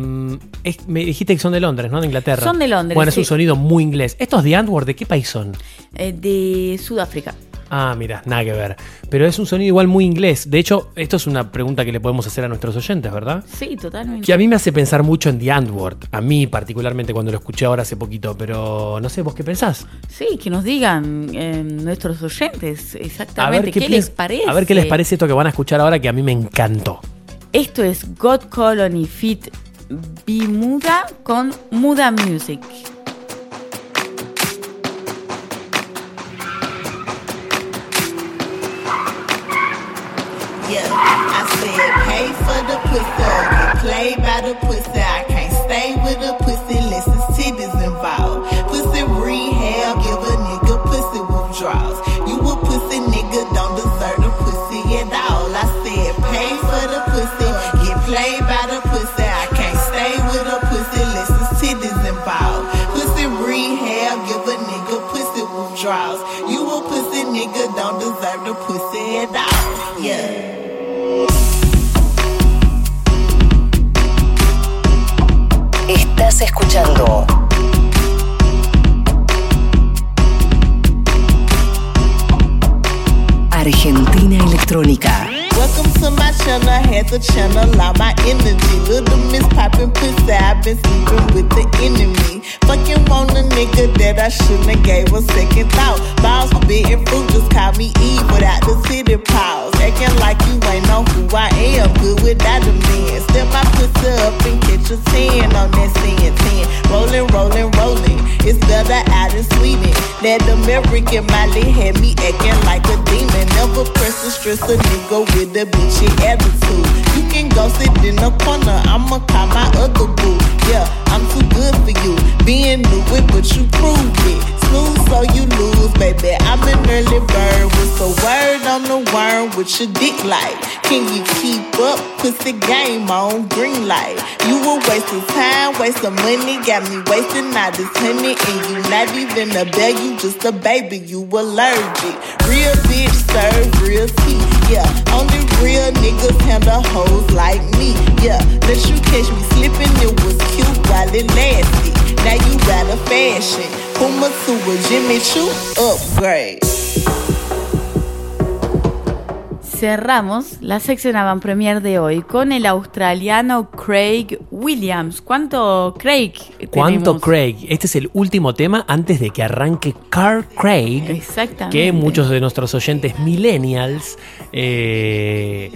es- me dijiste que son de Londres, ¿no? De Inglaterra. Son de Londres, Bueno, es un sonido muy inglés. ¿Estos de Antwerp de qué país son? eh, de Sudáfrica. Ah, mira, nada que ver. Pero es un sonido igual muy inglés. De hecho, esto es una pregunta que le podemos hacer a nuestros oyentes, ¿verdad? Sí, totalmente. Que a mí me hace pensar mucho en The Antwoord. A mí, particularmente, cuando lo escuché ahora hace poquito. Pero no sé, ¿vos qué pensás? Sí, que nos digan eh, nuestros oyentes exactamente qué, piens- les parece. A ver qué les parece esto que van a escuchar ahora que a mí me encantó. Esto es God Colony Fit Bimuda con Muda Music. pussy. Play by the pussy. Estás escuchando Argentina Electrónica. Welcome to my channel, had to channel all my energy. Little miss poppin' pussy, I've been sleeping with the enemy. Fucking want a nigga that I shouldn't have gave a second thought. Balls forbidden fruit, just call me Eve without the city pause. Acting like you ain't know who I am, good without a man. Step my pussy up and catch a 10 on that sin 10. Rolling, rolling, rolling. It's better out in Sweden. That American Molly had me acting like a demon. Never press and stress a nigga with a bitchy attitude. You can go sit in the corner, I'ma call my other boo. Yeah, I'm too good for you. Being new it, but you proved it. Snooze so you lose, baby. I'm an early bird with a word on the worm with your dick like. Can you keep up? Put the game on green light. You were wasting time, wasting money, got me wasting all this honey, and you not even a bear, you just a baby, you allergic. Real bitch serve real tea, yeah. Only real niggas handle hoes like me, yeah. Let you catch me slipping, it was cute while it lasted. Now you got a fashion. Puma to a Jimmy Choo upgrade. Cerramos la sección avant premier de hoy con el australiano Craig Williams. ¿Cuánto Craig? ¿Cuánto tenemos? Craig? Este es el último tema antes de que arranque Carl Craig. Exactamente. Que muchos de nuestros oyentes millennials eh,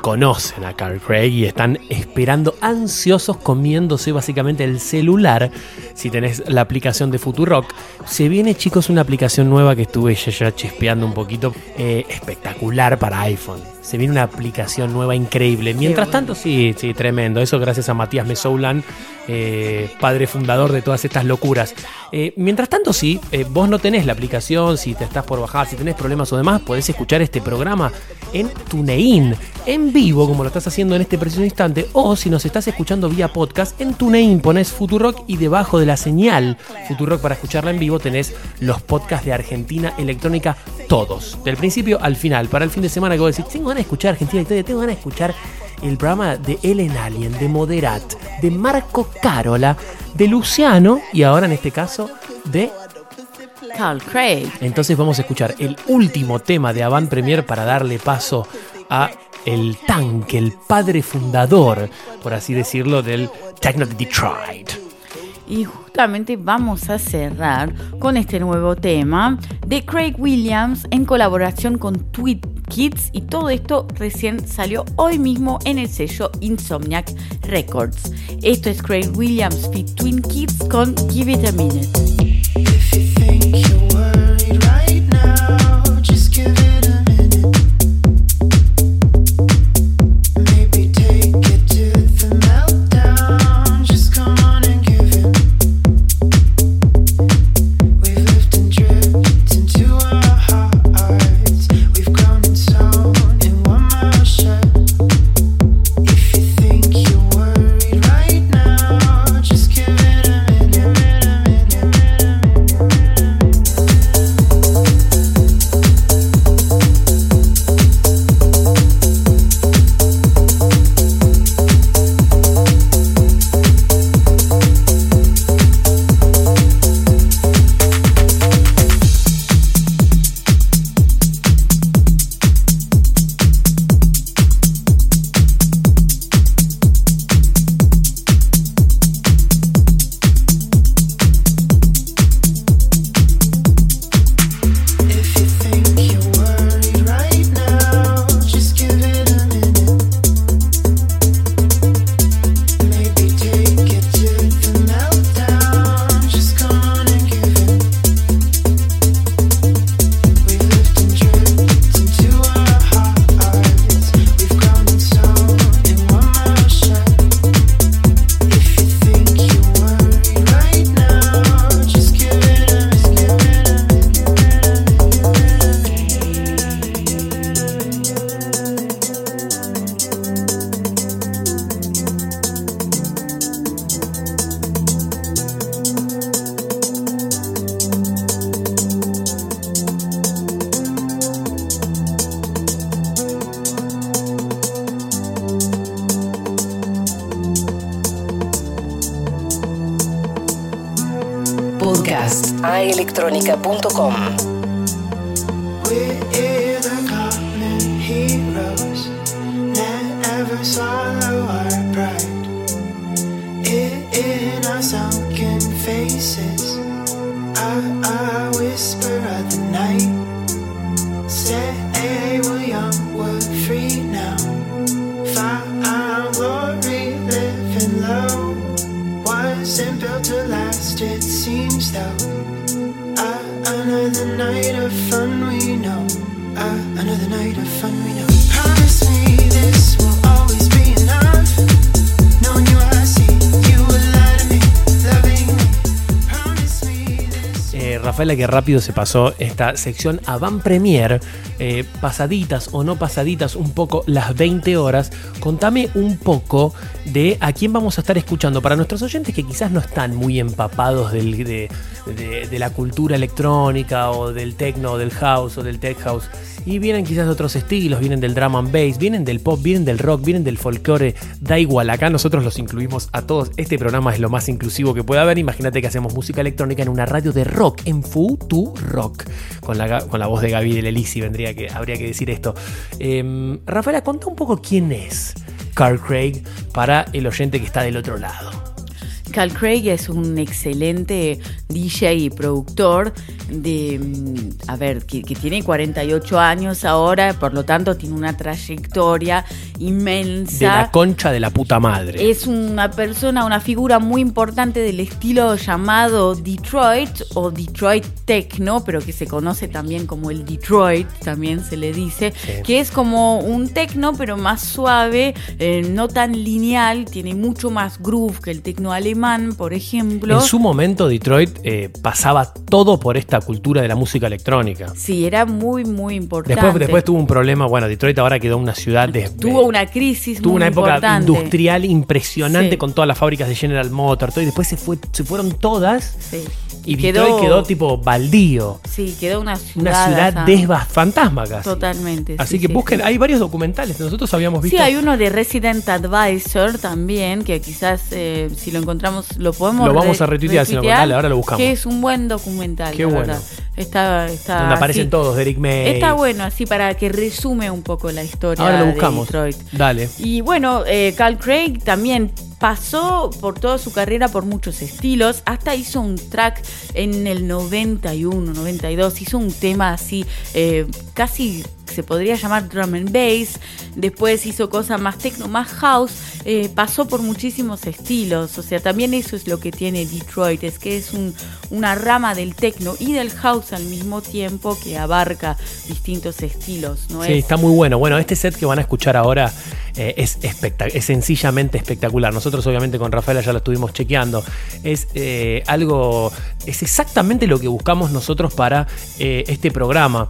conocen a Carl Craig y están esperando ansiosos comiéndose básicamente el celular. Si tenés la aplicación de Futurock, se viene chicos una aplicación nueva que estuve ya, ya chispeando un poquito, eh, espectacular para iPhone. Se viene una aplicación nueva increíble. Mientras tanto, sí, sí, tremendo. Eso gracias a Matías Mesoulan, eh, padre fundador de todas estas locuras. Eh, mientras tanto, sí, eh, vos no tenés la aplicación, si te estás por bajar, si tenés problemas o demás, podés escuchar este programa en TuneIn, en vivo, como lo estás haciendo en este preciso instante, o si nos estás escuchando vía podcast, en TuneIn pones Futurock y debajo de la señal Futurock para escucharla en vivo tenés los podcasts de Argentina Electrónica, todos, del principio al final. Para el fin de semana que vos decís, tengo ganas de escuchar Argentina Electrónica, tengo ganas de escuchar el programa de Ellen Alien, de Moderat, de Marco Carola, de Luciano y ahora en este caso de Carl Craig. entonces vamos a escuchar el último tema de Avant Premier para darle paso a el tanque, el padre fundador, por así decirlo, del Techno de Detroit. Y justamente vamos a cerrar con este nuevo tema de Craig Williams en colaboración con Tweet Kids y todo esto recién salió hoy mismo en el sello Insomniac Records. Esto es Craig Williams feat Twin Kids con Give It a minute. Podcast. A Rafaela, que rápido se pasó esta sección a Van Premier, eh, pasaditas o no pasaditas, un poco las 20 horas. Contame un poco de a quién vamos a estar escuchando. Para nuestros oyentes que quizás no están muy empapados del- de, la cultura electrónica o del techno, del house o del tech house. Y vienen quizás de otros estilos, vienen del drum and bass, vienen del pop, vienen del rock, vienen del folclore. Da igual, acá nosotros los incluimos a todos. Este programa es lo más inclusivo que puede haber. Imagínate que hacemos música electrónica en una radio de rock, en Futu Rock. Con la, con la voz de Gaby de Lelisi vendría que, habría que decir esto. Em, Rafaela, contá un poco quién es Carl Craig para el oyente que está del otro lado. Cal Craig es un excelente DJ y productor de, mm, a ver, que, que tiene 48 años ahora, por lo tanto tiene una trayectoria inmensa. De la concha de la puta madre. Es una persona, una figura muy importante del estilo llamado Detroit o Detroit Techno, pero que se conoce también como el Detroit, también se le dice, que es como un techno pero más suave, eh, no tan lineal, tiene mucho más groove que el techno alemán, por ejemplo. En su momento, Detroit eh, pasaba todo por esta cultura de la música electrónica. Sí, era muy, muy importante. Después, después tuvo un problema. Bueno, Detroit ahora quedó una ciudad de. Tuvo una crisis tuvo muy una época importante. industrial impresionante Sí. con todas las fábricas de General Motors. todo, y después se, fue, se fueron todas. Sí. Y Quedó- Detroit quedó tipo baldío. Sí, quedó una ciudad. Una ciudad desva fantasma casi. Totalmente. Así sí, que sí, busquen, sí. hay varios documentales. Nosotros habíamos visto. Sí, hay uno de Resident Advisor también, que quizás eh, si lo encontramos lo podemos Lo vamos a retuitear, si no, dale, ahora lo buscamos. Que es un buen documental, Qué la bueno. verdad. Está, está donde aparecen así. todos, Derek May. Está bueno, así para que resume un poco la historia Ahora lo de buscamos. Detroit. Dale. Y bueno, eh, Carl Craig también pasó por toda su carrera por muchos estilos, hasta hizo un track en el 91, 92, hizo un tema así, eh, casi se podría llamar drum and bass, después hizo cosas más techno, más house, eh, pasó por muchísimos estilos, o sea, también eso es lo que tiene Detroit, es que es un- una rama del techno y del house al mismo tiempo que abarca distintos estilos, ¿no Sí, es? está muy bueno. Bueno, este set que van a escuchar ahora eh, es, es sencillamente espectacular. Nosotros obviamente con Rafaela ya lo estuvimos chequeando. Es eh, algo, es exactamente lo que buscamos nosotros para eh, este programa.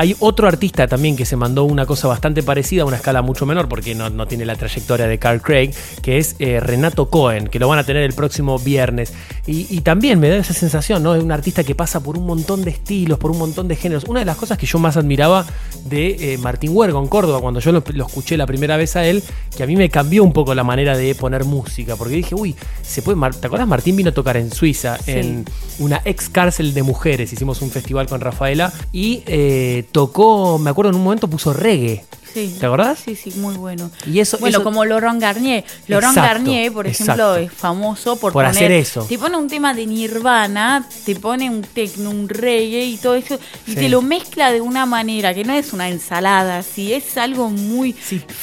Hay otro artista también que se mandó una cosa bastante parecida a una escala mucho menor porque no, no tiene la trayectoria de Carl Craig, que es eh, Renato Cohen, que lo van a tener el próximo viernes. Y, y también me da esa sensación, ¿no? Es un artista que pasa por un montón de estilos, por un montón de géneros. Una de las cosas que yo más admiraba de eh, Martín Huergo en Córdoba, cuando yo lo, lo escuché la primera vez a él, que a mí me cambió un poco la manera de poner música, porque dije, uy, se puede. Mar- ¿Te acuerdas? Martín vino a tocar en Suiza, Sí. en una ex cárcel de mujeres. Hicimos un festival con Rafaela y eh, tocó, me acuerdo en un momento puso reggae. Sí. ¿Te acordás? Sí, sí, muy bueno. Y eso, Bueno, eso- como Laurent Garnier. Laurent Exacto, Garnier, por ejemplo, exacto. es famoso por, Por poner, hacer eso. Te pone un tema de Nirvana, te pone un techno, un reggae y todo eso, y Sí. te lo mezcla de una manera que no es una ensalada, así es algo muy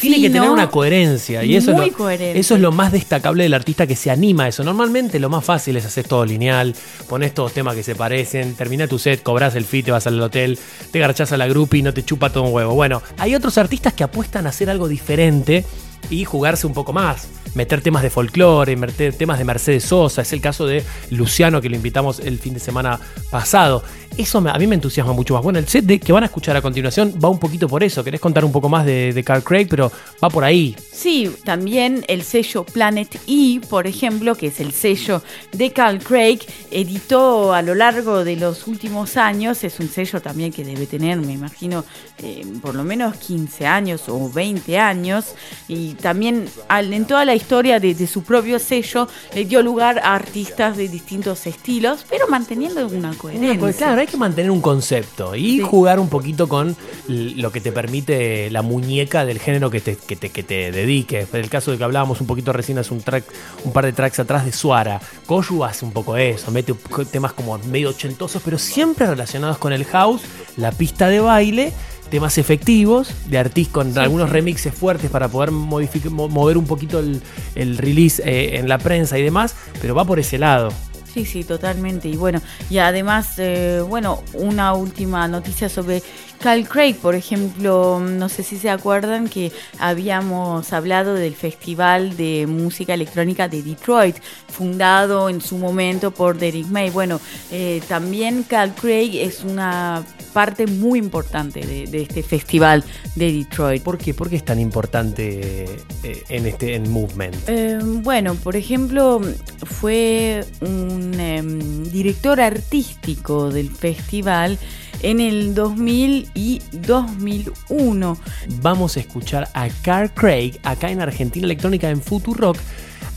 Tiene que tener una coherencia y eso, muy es lo, coherente. eso es lo más destacable del artista que se anima a eso. Normalmente lo más fácil es hacer todo lineal, pones todos temas que se parecen, termina tu set, cobras el fee, te vas al hotel, te garchás a la grupi y no te chupa todo un huevo. Bueno, hay otros artistas que apuestan a hacer algo diferente y jugarse un poco más. Meter temas de folclore, meter temas de Mercedes Sosa. Es el caso de Luciano, que lo invitamos el fin de semana pasado. Eso a mí me entusiasma mucho más. Bueno, el set de, que van a escuchar a continuación va un poquito por eso. Querés contar un poco más de, de Carl Craig, pero va por ahí. Sí, también el sello Planet E, por ejemplo, que es el sello de Carl Craig, editó a lo largo de los últimos años, es un sello también que debe tener, me imagino, eh, por lo menos 15 años o 20 años, y también al- en toda la historia de, de su propio sello le dio lugar a artistas de distintos estilos, pero manteniendo una coherencia. Pues claro, hay que mantener un concepto y Sí. jugar un poquito con lo que te permite la muñeca del género que te, que te, que te dediques. En el caso de que hablábamos un poquito recién hace un track, un par de tracks atrás de Suara, Koyu hace un poco eso, mete temas como medio ochentosos, pero siempre relacionados con el house, la pista de baile. Temas efectivos de artistas con algunos remixes fuertes para poder mover un poquito el, el release eh, en la prensa y demás, pero va por ese lado. Sí, sí, totalmente. Y bueno, y además, eh, bueno, una última noticia sobre Cal Craig, por ejemplo, no sé si se acuerdan que habíamos hablado del Festival de Música Electrónica de Detroit, fundado en su momento por Derek May. Bueno, eh, también Cal Craig es una parte muy importante de, de este festival de Detroit. ¿Por qué? ¿Por qué es tan importante eh, en este en Movement? Eh, bueno, por ejemplo, fue un em, director artístico del festival en el 2000 y 2001. Vamos a escuchar a Carl Craig acá en Argentina Electrónica en Futurock.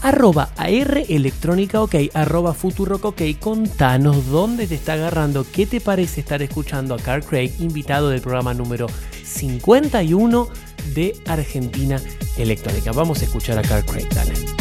Arroba AR Electrónica OK, arroba Futurock OK. Contanos dónde te está agarrando, qué te parece estar escuchando a Carl Craig, invitado del programa número 51 de Argentina Electrónica. Vamos a escuchar a Carl Craig, dale.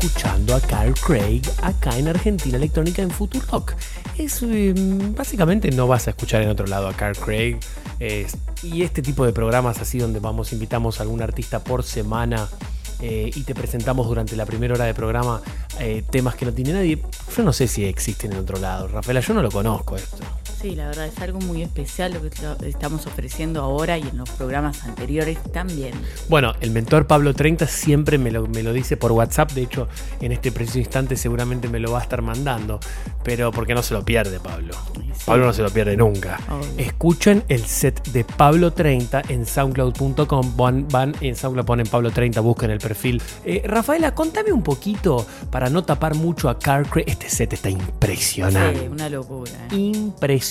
Escuchando a Carl Craig acá en Argentina Electrónica en Futurock. Es, eh, básicamente no vas a escuchar en otro lado a Carl Craig. y este tipo de programas así donde vamos, invitamos a algún artista por semana eh, y te presentamos durante la primera hora de programa eh, temas que no tiene nadie. Yo no sé si existen en otro lado. Rafaela, yo no lo conozco esto. Sí, la verdad es algo muy especial lo que estamos ofreciendo ahora y en los programas anteriores también. Bueno, el mentor Pablo 30 siempre me lo, me lo dice por WhatsApp. De hecho, en este preciso instante seguramente me lo va a estar mandando. Pero porque no se lo pierde, Pablo. Pablo no se lo pierde nunca. Obvio. Escuchen el set de Pablo 30 en soundcloud.com. Van, van en SoundCloud, ponen Pablo 30, busquen el perfil. Eh, Rafaela, contame un poquito para no tapar mucho a Car Craig. Este set está impresionante. Sí, una locura. ¿eh? Impresionante.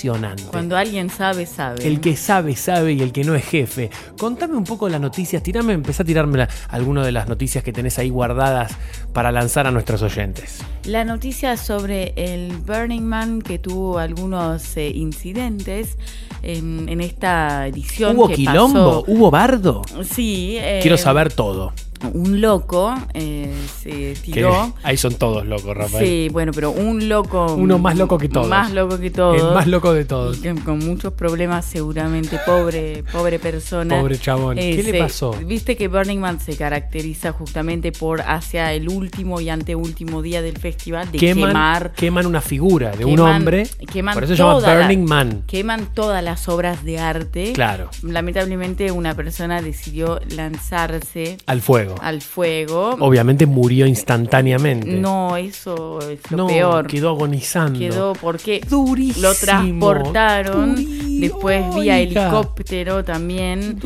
Cuando alguien sabe, sabe. El que sabe, sabe y el que no es jefe. Contame un poco las noticias, tirame, empezá a tirarme la- alguna de las noticias que tenés ahí guardadas para lanzar a nuestros oyentes. La noticia sobre el Burning Man que tuvo algunos eh, incidentes en, en esta edición. ¿Hubo que quilombo? pasó- ¿Hubo bardo? Sí. eh, Quiero saber todo. Un loco eh, se Que tiró. ahí son todos locos, Rafael. Sí, bueno, pero un loco. Uno más loco que todos. Más loco que todos. El más loco de todos. Y con muchos problemas, seguramente. Pobre, pobre persona. Pobre chabón. ¿Qué le se- pasó? Viste que Burning Man se caracteriza justamente por hacia el último y anteúltimo día del festival de Queman, quemar. queman una figura de un hombre. queman por eso se llama la- Burning Man. Queman todas las obras de arte. Claro. Lamentablemente, una persona decidió lanzarse Al fuego. Al fuego. Obviamente murió instantáneamente. No, eso es lo No, peor. quedó agonizando. Quedó porque Durísimo. lo transportaron después vía helicóptero también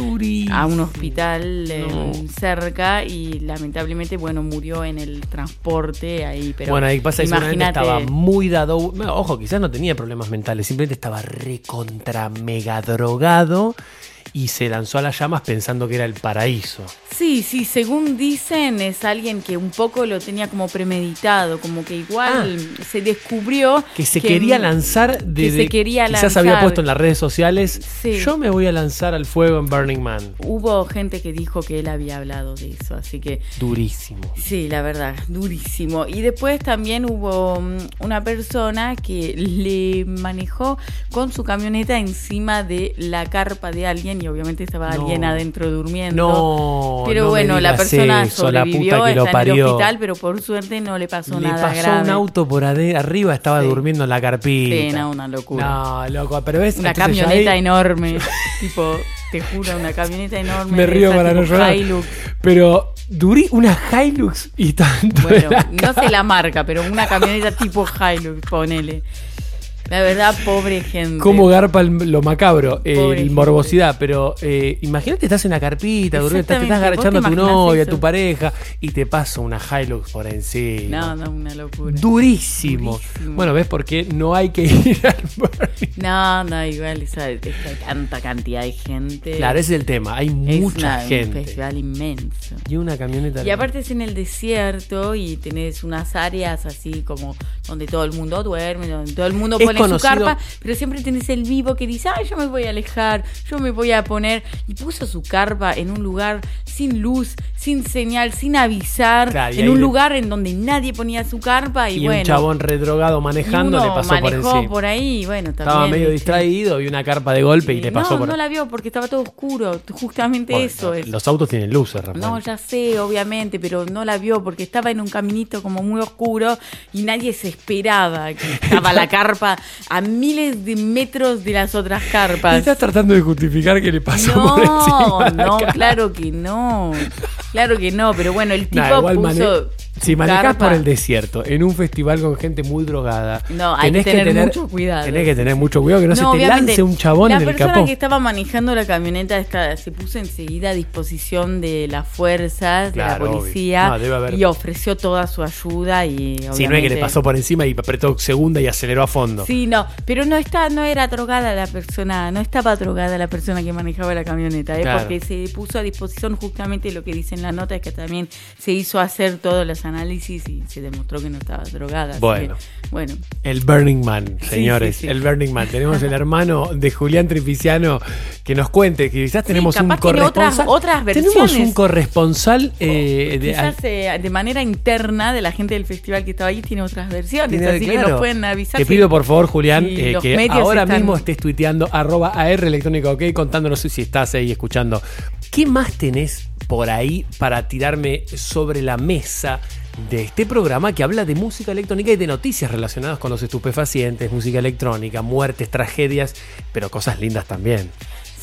a un hospital eh, cerca y lamentablemente bueno murió en el transporte ahí pero bueno, ahí pasa que estaba muy dado. bueno, Ojo, quizás no tenía problemas mentales, simplemente estaba recontra mega drogado y se lanzó a las llamas pensando que era el paraíso. Sí, sí, según dicen es alguien que un poco lo tenía como premeditado, como que igual se descubrió Ah. Que se quería lanzar de. que se quería quizás lanzar. había puesto en las redes sociales. Sí. Yo me voy a lanzar al fuego en Burning Man. Hubo gente que dijo que él había hablado de eso, así que Durísimo. Sí, la verdad, durísimo. Y después también hubo mm, una persona que le manejó con su camioneta encima de la carpa de alguien y obviamente estaba No. alguien adentro durmiendo. No, Pero no me bueno, la persona eso, la sobrevivió, puta que lo está en el parió. hospital, pero por suerte no le pasó Le nada pasó grave. un auto por arriba, estaba durmiendo en la carpita. Sí, no, una locura. No, loco, pero ves. Una camioneta ahí- enorme, [laughs] tipo, te juro, una camioneta enorme. Me río esa para no llorar. Hilux. Pero durí una Hilux y tanto. Bueno, no sé la marca, pero una camioneta tipo Hilux, ponele. La verdad, pobre gente. Cómo garpa el- lo macabro, eh, Pobre el gente. morbosidad. Pero eh, imagínate, estás en la carpita, durmiendo, estás- te estás Exactamente, agachando a ¿vos tu imaginás novia, a eso? tu pareja, y te pasa una Hilux por encima. No, no, una locura. Durísimo. Bueno, ¿ves por qué no hay que [laughs] ir al No, no, igual, esa, esa tanta cantidad de gente. Claro, ese es el tema. Hay Es mucha una- gente. Un festival inmenso. Y una camioneta. Y aparte es en el desierto y tenés unas áreas así como donde todo el mundo duerme, donde todo el mundo Es pone su carpa, pero siempre tenés el vivo que dice, ay, yo me voy a alejar, yo me voy a poner. Y puso su carpa en un lugar sin luz, sin señal, sin avisar, Claro, en un le- lugar en donde nadie ponía su carpa y, y bueno. un chabón redrogado manejando y uno le pasó por encima. por ahí, bueno, también. Estaba medio ¿viste? distraído y una carpa de golpe y le pasó no, por no la vio porque estaba todo oscuro, justamente Bueno, eso es. Los autos tienen luces, Rafael. No, ya sé, obviamente, pero no la vio porque estaba en un caminito como muy oscuro y nadie se esperaba que estaba la carpa a miles de metros de las otras carpas. Estás tratando de justificar que le pasó No, por encima. la no, cara. claro que no. Claro que no, pero bueno, el tipo Nah, puso. Si carpa- por el desierto, en un festival con gente muy drogada, No, hay que tener mucho cuidado. Tenés que tener mucho cuidado que no, se te lance un chabón la en el persona capó. que estaba manejando la camioneta se puso enseguida a disposición de las fuerzas, Claro, de la policía No, y ofreció toda su ayuda y Si no es que le pasó por encima y apretó segunda y aceleró a fondo. Sí, no, pero no está, no era drogada la persona, no estaba drogada la persona que manejaba la camioneta, ¿eh? Claro. porque se puso a disposición justamente lo que dice en la nota es que también se hizo hacer todas las los análisis y se demostró que no estaba drogada. así Bueno. que, bueno, El Burning Man, señores, sí, sí. el Burning Man. Tenemos el hermano de Julián Tripiciano que nos cuente, que quizás tenemos un otras- corresponsal. otras Tenemos versiones. un corresponsal eh, de, quizás eh, de manera interna de la gente del festival que estaba ahí tiene otras versiones, Tiene- así que nos pueden avisar. Te pido por favor, Julián, eh, que ahora están- mismo estés tuiteando arroba AR electrónica ok, contándonos si estás ahí escuchando. ¿Qué más tenés por ahí para tirarme sobre la mesa de este programa que habla de música electrónica y de noticias relacionadas con los estupefacientes, música electrónica, muertes, tragedias, pero cosas lindas también?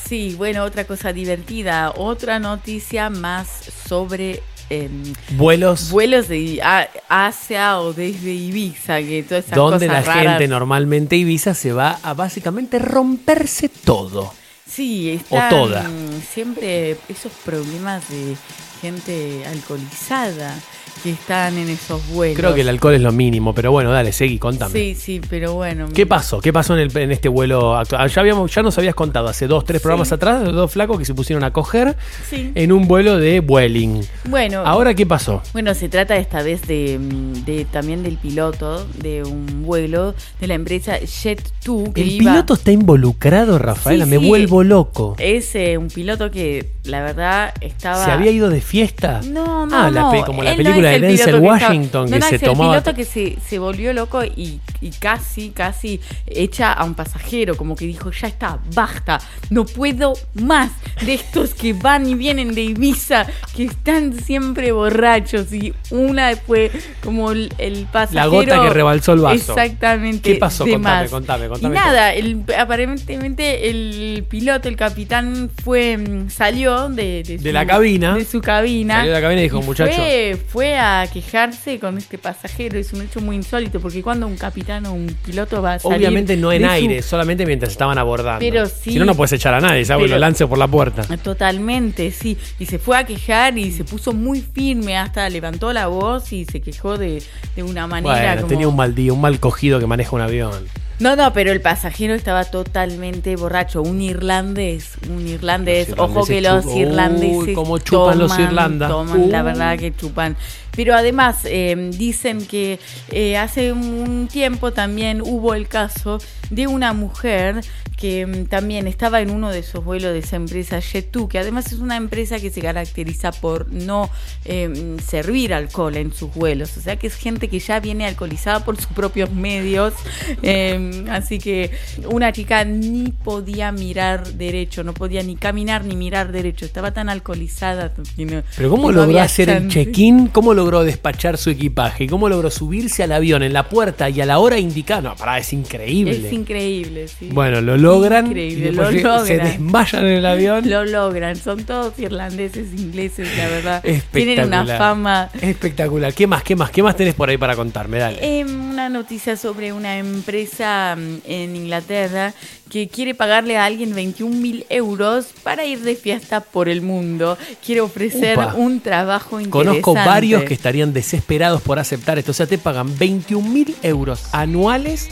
Sí, bueno, otra cosa divertida, otra noticia más sobre em, Vuelos vuelos de a- Asia o desde Ibiza, que todas esas donde la raras. gente normalmente Ibiza se va a básicamente romperse todo. Sí, O están toda. siempre esos problemas de gente alcoholizada que están en esos vuelos. Creo que el alcohol es lo mínimo, pero bueno, dale, seguí, contame. Sí, sí, pero bueno. ¿Qué pasó? ¿Qué pasó en, el- en este vuelo actual? Ah, Ya, habíamos, ya nos habías contado hace dos, tres programas atrás, de dos flacos que se pusieron a coger Sí. en un vuelo de Vueling. Bueno, ¿Ahora qué pasó? Bueno, se trata esta vez de, mm, de- también del piloto de un vuelo de la empresa Jet2 que ¿El iba- piloto está involucrado, Rafaela? Sí, Me sí. vuelvo loco. Es eh, un piloto que la verdad estaba ¿Se había ido de fiesta? No, no, Ah, no. como la no película de el Denzel piloto que estaba- Washington que se tomaba. el piloto que se, se volvió loco y, y casi, casi echa a un pasajero, como que dijo, ya está, basta, no puedo más de estos que van y vienen de Ibiza, que están siempre borrachos y una fue como el, el pasajero. gota que rebalsó el vaso. Exactamente. ¿Qué pasó? Contame, contame, contame Y nada, el- aparentemente el piloto, el capitán, fue mm, salió de, de, De su- la cabina. De su cabina. Salió de la cabina y dijo, "Muchacho". Fue, fue a quejarse con este pasajero. Es un hecho muy insólito porque cuando un capitán o un piloto va a salir. Obviamente no en su- aire, solamente mientras estaban abordando. Pero sí. Si no, no puedes echar a nadie, ¿sabes? Pero- Lo lance por la puerta. Totalmente, sí. Y se fue a quejar y se puso muy firme, hasta levantó la voz y se quejó de, de una manera Bueno, como... tenía un mal día, un mal cogido que maneja un avión. No, no, pero el pasajero estaba totalmente borracho. Un irlandés, un irlandés. Ojo que los irlandeses. Uy, cómo chupan los toman, Irlanda. Toman, la Uh. verdad que chupan. Pero además, eh, dicen que eh, hace un tiempo también hubo el caso de una mujer que mm, también estaba en uno de esos vuelos de esa empresa Jet2, que además es una empresa que se caracteriza por no eh, servir alcohol en sus vuelos. O sea que es gente que ya viene alcoholizada por sus propios medios. [laughs] Eh, así que una chica ni podía mirar derecho, no podía ni caminar ni mirar derecho. Estaba tan alcoholizada. no- Pero ¿cómo no logró hacer el check-in? ¿Cómo logró despachar su equipaje? ¿Cómo logró subirse al avión en la puerta y a la hora indicada? No, pará, es increíble. Es increíble, sí. Bueno, lo logran Increíble, y lo lle- se logran. desmayan en el avión. Lo logran, son todos irlandeses, ingleses, la verdad. Tienen una fama. Espectacular. ¿Qué más? ¿Qué más? ¿Qué más tenés por ahí para contarme? Dale. Eh, una noticia sobre una empresa mm, en Inglaterra que quiere pagarle a alguien 21 mil euros para ir de fiesta por el mundo. Quiere ofrecer Upa. un trabajo interesante. Conozco varios que estarían desesperados por aceptar esto. O sea, te pagan 21 mil euros anuales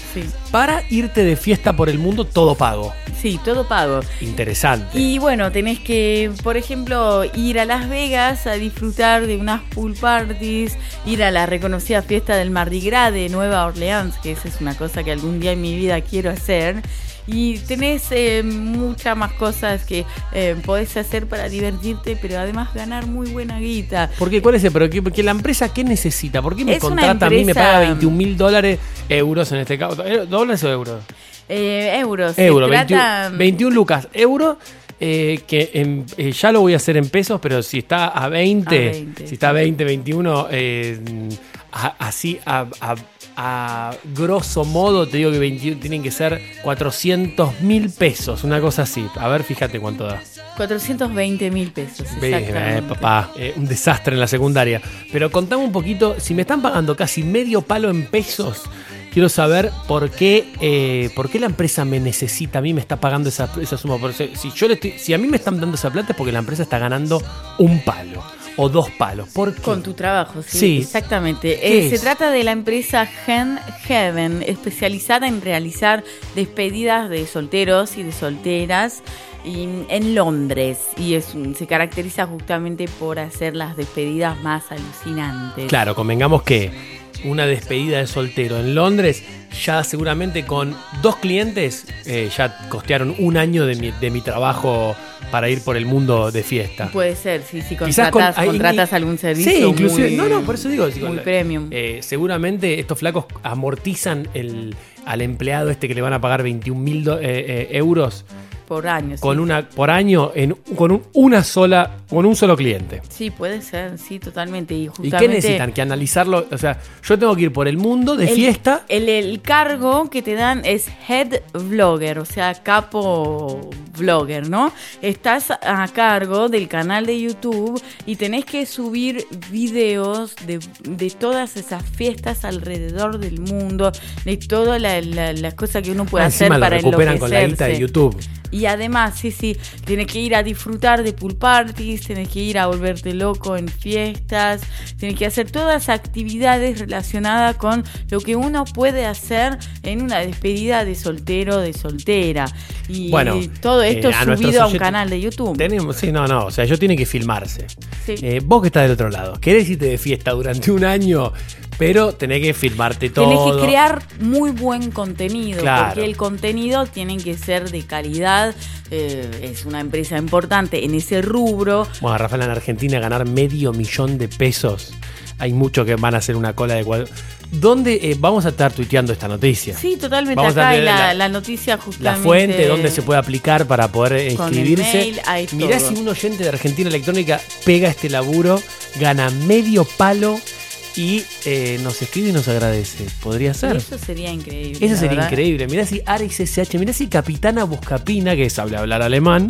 para irte de fiesta por el mundo todo pago. Sí, todo pago. Interesante. Y bueno, tenés que, por ejemplo, ir a Las Vegas a disfrutar de unas pool parties, ir a la reconocida fiesta del Mardi Gras de Nueva Orleans, que esa es una cosa que algún día en mi vida quiero hacer. Y tenés eh, muchas más cosas que eh, podés hacer para divertirte, pero además ganar muy buena guita. ¿Por qué? ¿Cuál es el? Pero que, que la empresa, ¿qué necesita? ¿Por qué me Es contrata a mí me paga 21 mil dólares, euros en este caso? ¿Eh, ¿Dólares o euros? Eh, euros. Se Euro, trata- 21, 21 lucas, euro. eh, que en- eh, ya lo voy a hacer en pesos, pero si está a 20, A 20, si está a 20, 21, eh, a- así a, a- a grosso modo te digo que 21 tienen que ser 400 mil pesos, una cosa así. A ver, fíjate cuánto da. 420 mil pesos. Eh, papá, eh, un desastre en la secundaria. Pero contame un poquito, si me están pagando casi medio palo en pesos, quiero saber por qué, eh, por qué la empresa me necesita, a mí me está pagando esa, esa suma. Porque si, yo le estoy- si a mí me están dando esa plata es porque la empresa está ganando un palo o dos palos. ¿Por qué? Con tu trabajo, sí. Sí. Exactamente. ¿Qué Eh, se es? trata de la empresa Hen Heaven, especializada en realizar despedidas de solteros y de solteras. y, en Londres y es un- se caracteriza justamente por hacer las despedidas más alucinantes. Claro, convengamos que una despedida de soltero en Londres, ya seguramente con dos clientes, eh, ya costearon un año de mi, de mi trabajo para ir por el mundo de fiesta. Puede ser, sí, si contratas, con- ahí- contratas algún servicio. Sí, inclusive. muy- no, no, por eso digo. muy premium. eh, seguramente estos flacos amortizan el, al empleado este que le van a pagar 21 mil euros por año. con sí. una por año en, con un- una sola con un solo cliente. Sí, puede ser, sí, totalmente. ¿Y, ¿Y justamente qué necesitan? Que analizarlo. O sea, yo tengo que ir por el mundo de el- fiesta. El, el cargo que te dan es head vlogger, o sea, capo vlogger, ¿no? Estás a cargo del canal de YouTube y tenés que subir videos de, de todas esas fiestas alrededor del mundo, de todas las la, las cosas que uno puede Ah, hacer encima lo para recuperan con la guita de YouTube. Y además, sí, sí, tienes que ir a disfrutar de pool parties, tienes que ir a volverte loco en fiestas, tienes que hacer todas actividades relacionadas con lo que uno puede hacer en una despedida de soltero, de soltera. Y Bueno, todo esto eh, a subido a un canal de YouTube. Tenemos, sí, no, no, o sea, ellos tienen que filmarse. Sí. Eh, vos que estás del otro lado, querés irte de fiesta durante un año, pero tenés que filmarte todo. Tienes que crear muy buen contenido, Claro. porque el contenido tiene que ser de calidad. eh, es una empresa importante en ese rubro. Bueno, Rafael, en Argentina ganar medio millón de pesos. Hay muchos que van a hacer una cola de cuadro. ¿Dónde eh, vamos a estar tuiteando esta noticia? Sí, totalmente. Vamos a Acá hay la, la- la noticia La justamente. fuente, dónde se puede aplicar para poder inscribirse. mail, Mirá todo. si un oyente de Argentina Electrónica pega este laburo, gana medio palo y eh, nos escribe y nos agradece. ¿Podría ser? Eso sería increíble. Eso sería verdad. increíble. Mirá si Aris SH, mirá si Capitana Buscapina, que sabe hablar alemán,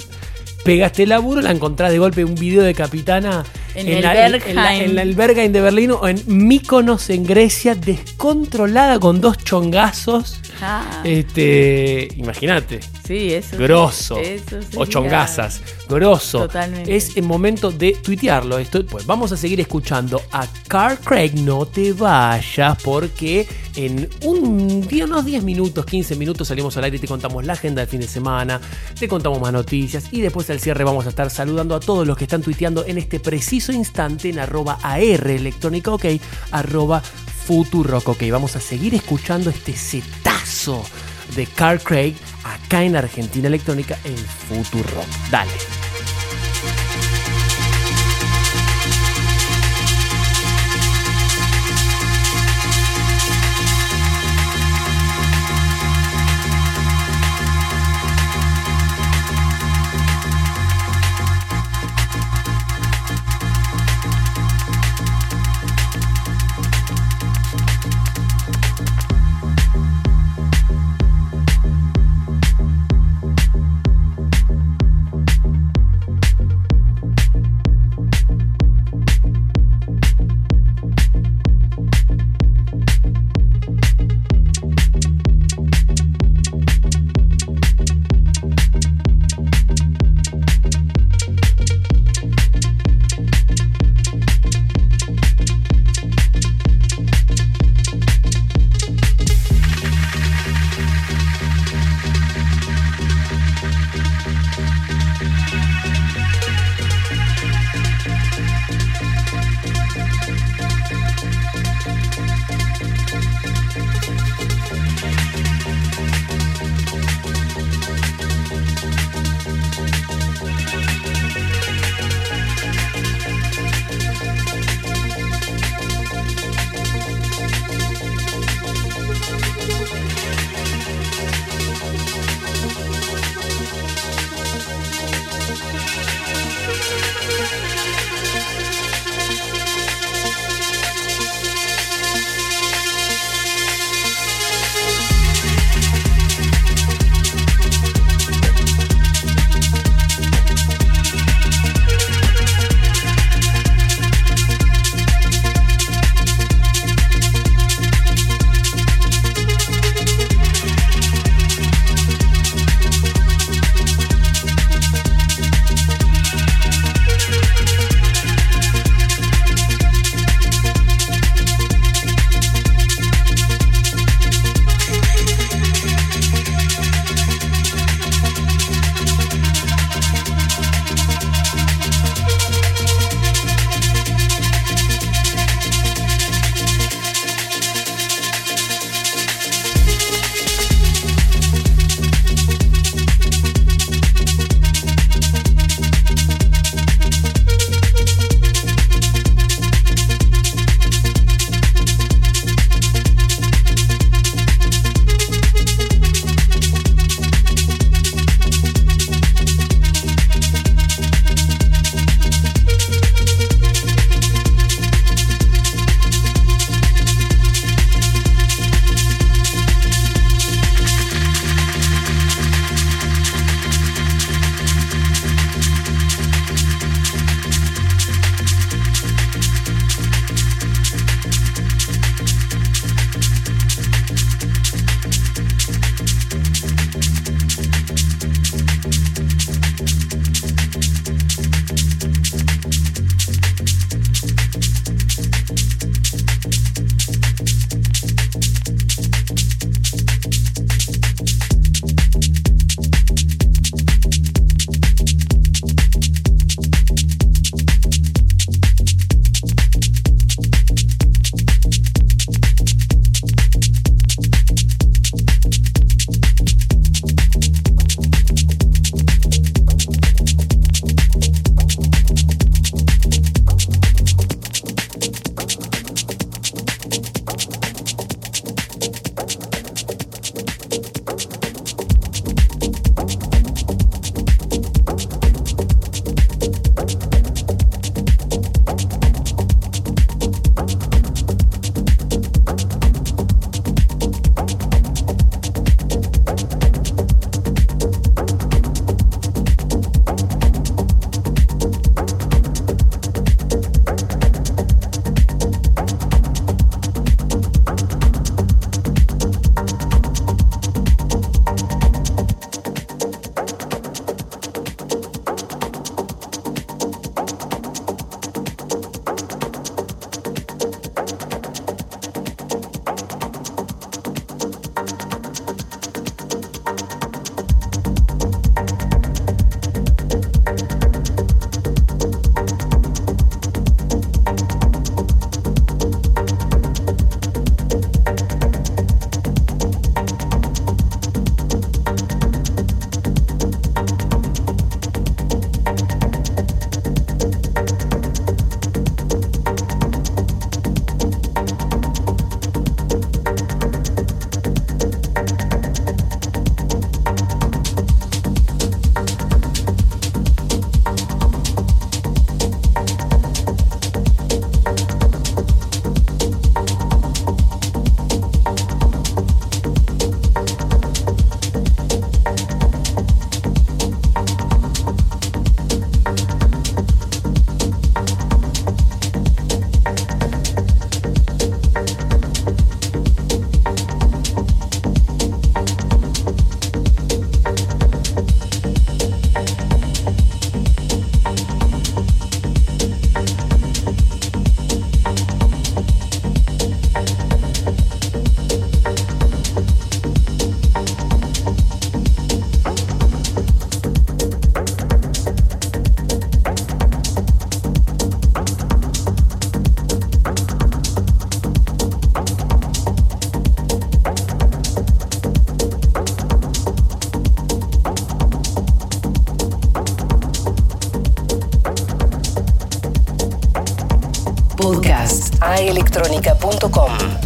pega este laburo, la encontrás de golpe un video de Capitana En el la, en, la, Berghain. en la- el Berghain de Berlín o en Mykonos en Grecia, descontrolada con dos chongazos. Ah, Este, imagínate. sí, eso. Grosso. Eso O chongazas. Grosso. Totalmente. Es el momento de tuitearlo. Esto, pues vamos a seguir escuchando a Carl Craig. No te vayas porque en un unos 10 minutos, 15 minutos salimos al aire y te contamos la agenda del fin de semana, te contamos más noticias y después al cierre vamos a estar saludando a todos los que están tuiteando en este preciso instante en arroba AR electrónica ok, arroba Futurock ok. Vamos a seguir escuchando este setazo de Carl Craig acá en Argentina Electrónica en Futurock. Dale. Podcast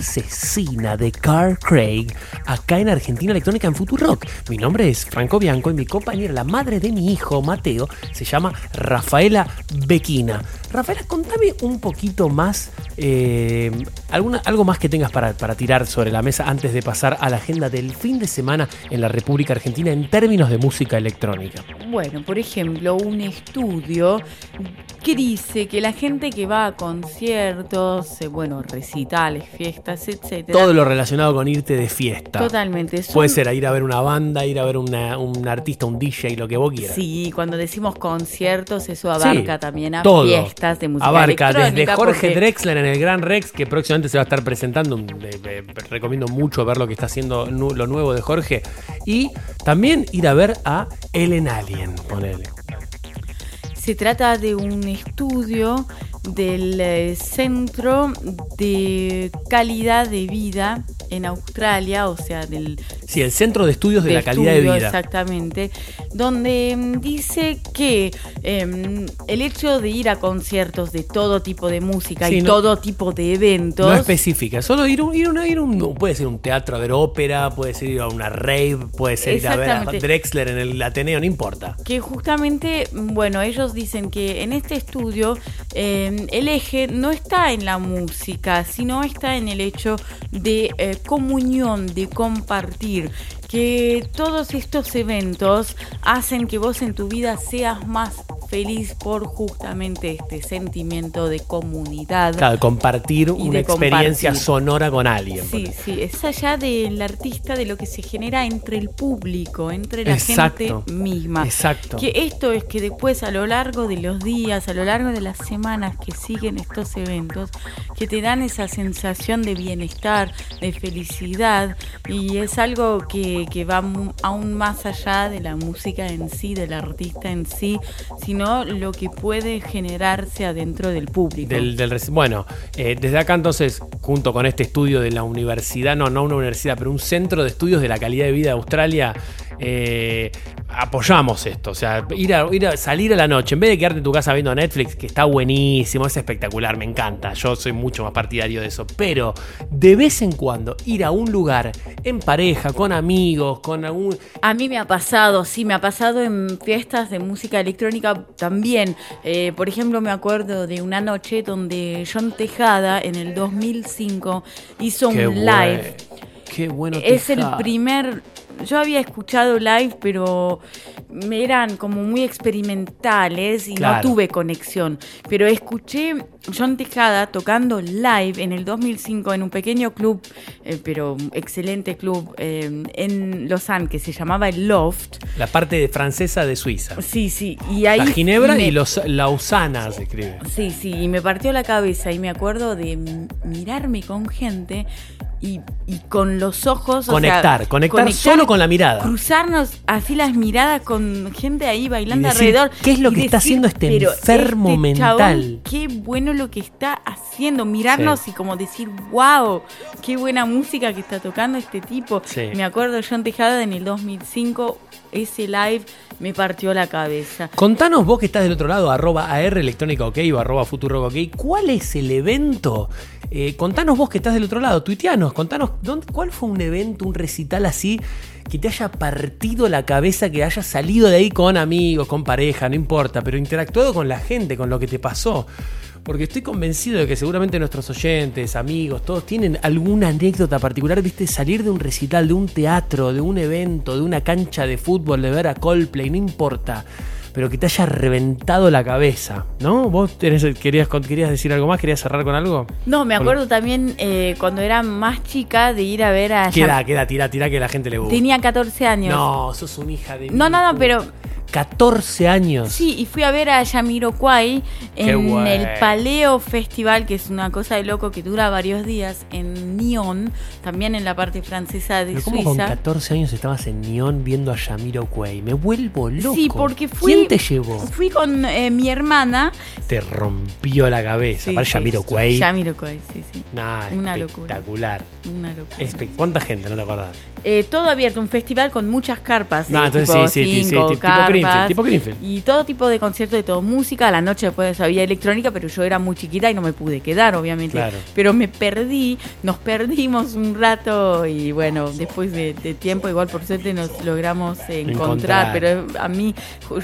asesina de Carl Craig acá en Argentina Electrónica en Futurock. Mi nombre es Franco Bianco y mi compañera, la madre de mi hijo Mateo, se llama Rafaela Bequina. Rafaela, contame un poquito más, eh, alguna, algo más que tengas para, para tirar sobre la mesa antes de pasar a la agenda del fin de semana en la República Argentina en términos de música electrónica. Bueno, por ejemplo, un estudio que dice que la gente que va a conciertos, eh, bueno, recitales, fiestas, etcétera. Todo lo relacionado con irte de fiesta. Totalmente. son- Puede ser a ir a ver una banda, ir a ver una- un artista, un DJ, lo que vos quieras. Sí, cuando decimos conciertos, eso abarca Sí, también a todo. fiestas de música Abarca desde Jorge porque- Drexler en el Gran Rex, que próximamente se va a estar presentando. eh, eh, recomiendo mucho ver lo que está haciendo lo nuevo de Jorge. Y también ir a ver a Ellen Alien, ponele. Se trata de un estudio del eh, Centro de Calidad de Vida en Australia, o sea, del Sí, el Centro de Estudios de, la Calidad de Vida. Exactamente, donde mm, dice que em, el hecho de ir a conciertos de todo tipo de música Sí, y no- todo tipo de eventos. No específica, solo ir, un- ir, una- ir un, puede ser un teatro a ver ópera, puede ser ir a una rave, puede ser ir a ver a. Drexler en el Ateneo, no importa. que justamente, bueno, ellos dicen que en este estudio eh, el eje no está en la música, sino está en el hecho de eh, comunión, de compartir, que todos estos eventos hacen que vos en tu vida seas más feliz por justamente este sentimiento de comunidad. Claro, compartir una experiencia compartir. sonora con alguien. Sí, sí, es allá del artista, de lo que se genera entre el público, entre la Exacto, gente misma. exacto. Que esto es que después a lo largo de los días, a lo largo de las semanas que siguen estos eventos, que te dan esa sensación de bienestar, de felicidad, y es algo que, que va aún más allá de la música en sí, del artista en sí, sino lo que puede generarse adentro del público. Bueno, eh, desde acá entonces, junto con este estudio de la universidad, no, no una universidad, pero un centro de estudios de la calidad de vida de Australia, eh, apoyamos esto. O sea, ir a, ir a salir a la noche, en vez de quedarte en tu casa viendo Netflix, que está buenísimo, es espectacular, me encanta. Yo soy mucho más partidario de eso. Pero de vez en cuando ir a un lugar en pareja, con amigos, con algún. A mí me ha pasado, sí, me ha pasado en fiestas de música electrónica también. Eh, por ejemplo, me acuerdo de una noche donde John Tejada en el 2005 hizo Qué un buen- live. Qué bueno. Es el primer. Yo había escuchado live, pero me eran como muy experimentales y Claro. no tuve conexión. Pero escuché John Tejada tocando live en el 2005 en un pequeño club, eh, pero excelente club eh, en Lausanne que se llamaba el Loft. La parte francesa de Suiza. Sí, sí. Y ahí la Ginebra me- y los, Lausana se escribe. Sí, sí, y me partió la cabeza y me acuerdo de mirarme con gente y, y con los ojos. o sea, Conectar, conectar solo con la mirada. Cruzarnos así las miradas con gente ahí bailando decir, alrededor. ¿qué es lo que está haciendo este "Pero enfermo este mental?" chabón, qué bueno lo que está haciendo. Mirarnos Sí. y como decir, wow, qué buena música que está tocando este tipo. Sí. Me acuerdo John Tejada en el 2005, ese live me partió la cabeza. Contanos vos que estás del otro lado, arroba AR electrónica ok o arroba futuro ok, ¿cuál es el evento? Eh, contanos vos que estás del otro lado, tuiteanos, contanos dónde, cuál fue un evento, un recital así que te haya partido la cabeza, que hayas salido de ahí con amigos, con pareja, no importa, pero interactuado con la gente, con lo que te pasó. Porque estoy convencido de que seguramente nuestros oyentes, amigos, todos tienen alguna anécdota particular, viste, salir de un recital, de un teatro, de un evento, de una cancha de fútbol, de ver a Coldplay, no importa, pero que te haya reventado la cabeza, ¿no? ¿Vos tenés- querías, querías decir algo más? ¿Querías cerrar con algo? No, me acuerdo también eh, cuando era más chica de ir a ver a... Queda, queda, tira, tira, que la gente le gusta. Tenía 14 años. No, sos una hija de... No, no, no, pero 14 años. sí, y fui a ver a Yamiroquai en el Paleo Festival, que es una cosa de loco que dura varios días, en Nyon, también en la parte francesa de Pero ¿cómo con Suiza. 14 años estabas en Neon viendo a Yamiro Quay? Me vuelvo loco. Sí, porque fui... ¿Quién te llevó? Fui con eh, mi hermana. Te rompió la cabeza. Sí, Para sí, Yamiro Quay. Yamiroquai, sí, sí. Nah, Una locura. espectacular. Una locura. Espe- ¿Cuánta gente? No te acordás. Eh, todo abierto, un festival con muchas carpas. No, eh, entonces sí, sí, sí, sí, tipo Greenfield, tipo Greenfield. y todo tipo de conciertos de todo música. A la noche después había electrónica, pero yo era muy chiquita y no me pude quedar, obviamente. Claro. Pero me perdí, nos perdimos un rato y bueno, después de, de tiempo, igual por suerte nos logramos Encontrar. encontrar, pero a mí,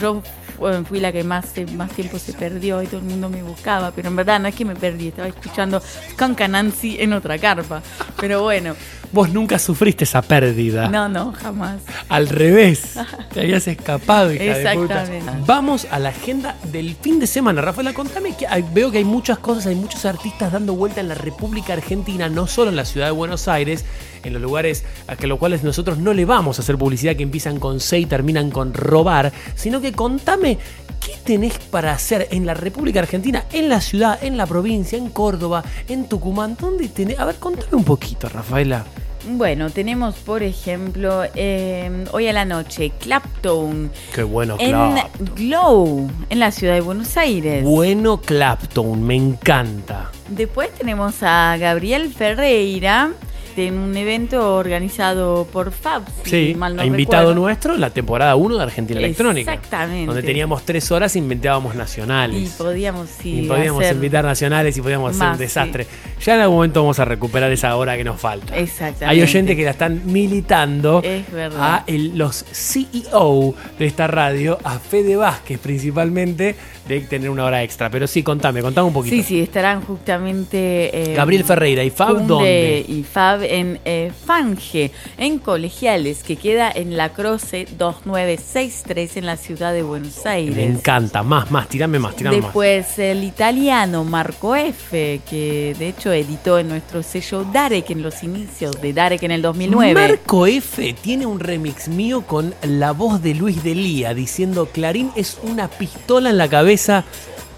yo bueno, fui la que más, más tiempo se perdió y todo el mundo me buscaba, pero en verdad no es que me perdí, estaba escuchando Canca Nancy en otra carpa. Pero bueno, Vos nunca sufriste esa pérdida. no, no, jamás. Al revés. [laughs] Te habías escapado, hija de puta. Exactamente. Vamos a la agenda del fin de semana. Rafaela, contame que hay- veo que hay muchas cosas, hay muchos artistas dando vuelta en la República Argentina, no solo en la ciudad de Buenos Aires, en los lugares a que los cuales nosotros no le vamos a hacer publicidad que empiezan con C y terminan con robar, sino que contame qué tenés para hacer en la República Argentina, en la ciudad, en la provincia, en Córdoba, en Tucumán, ¿dónde tenés? A ver, contame un poquito, Rafaela. Bueno, tenemos por ejemplo eh, hoy a la noche Clapton Qué bueno, en Clapton. Glow, en la ciudad de Buenos Aires. Bueno, Clapton, me encanta. Después tenemos a Gabriel Ferreira en un evento organizado por Fab. si Sí, mal no ha invitado recuerdo. nuestro la temporada 1 de Argentina Electrónica. Exactamente. Donde teníamos tres horas e inventábamos Y nacionales. podíamos, sí, Y podíamos hacer- invitar nacionales y podíamos hacer un más, desastre. Ya en algún momento vamos a recuperar esa hora que nos falta. Exactamente. Hay oyentes que la están militando Es verdad. a el- los CEO de esta radio, a Fede Vázquez principalmente, de tener una hora extra. Pero sí, contame, contame un poquito. Sí, sí, estarán justamente... eh, Gabriel Ferreira y Fab, Kunde ¿dónde? Y Fab en eh, Fange, en Colegiales, que queda en la Croce 2963 en la ciudad de Buenos Aires. Me encanta. Más, más, tirame más, tirame más. Después el italiano Marco F, que de hecho editó en nuestro sello Darek en los inicios de Darek en el 2009. Marco F tiene un remix mío con la voz de Luis Delía diciendo Clarín es una pistola en la cabeza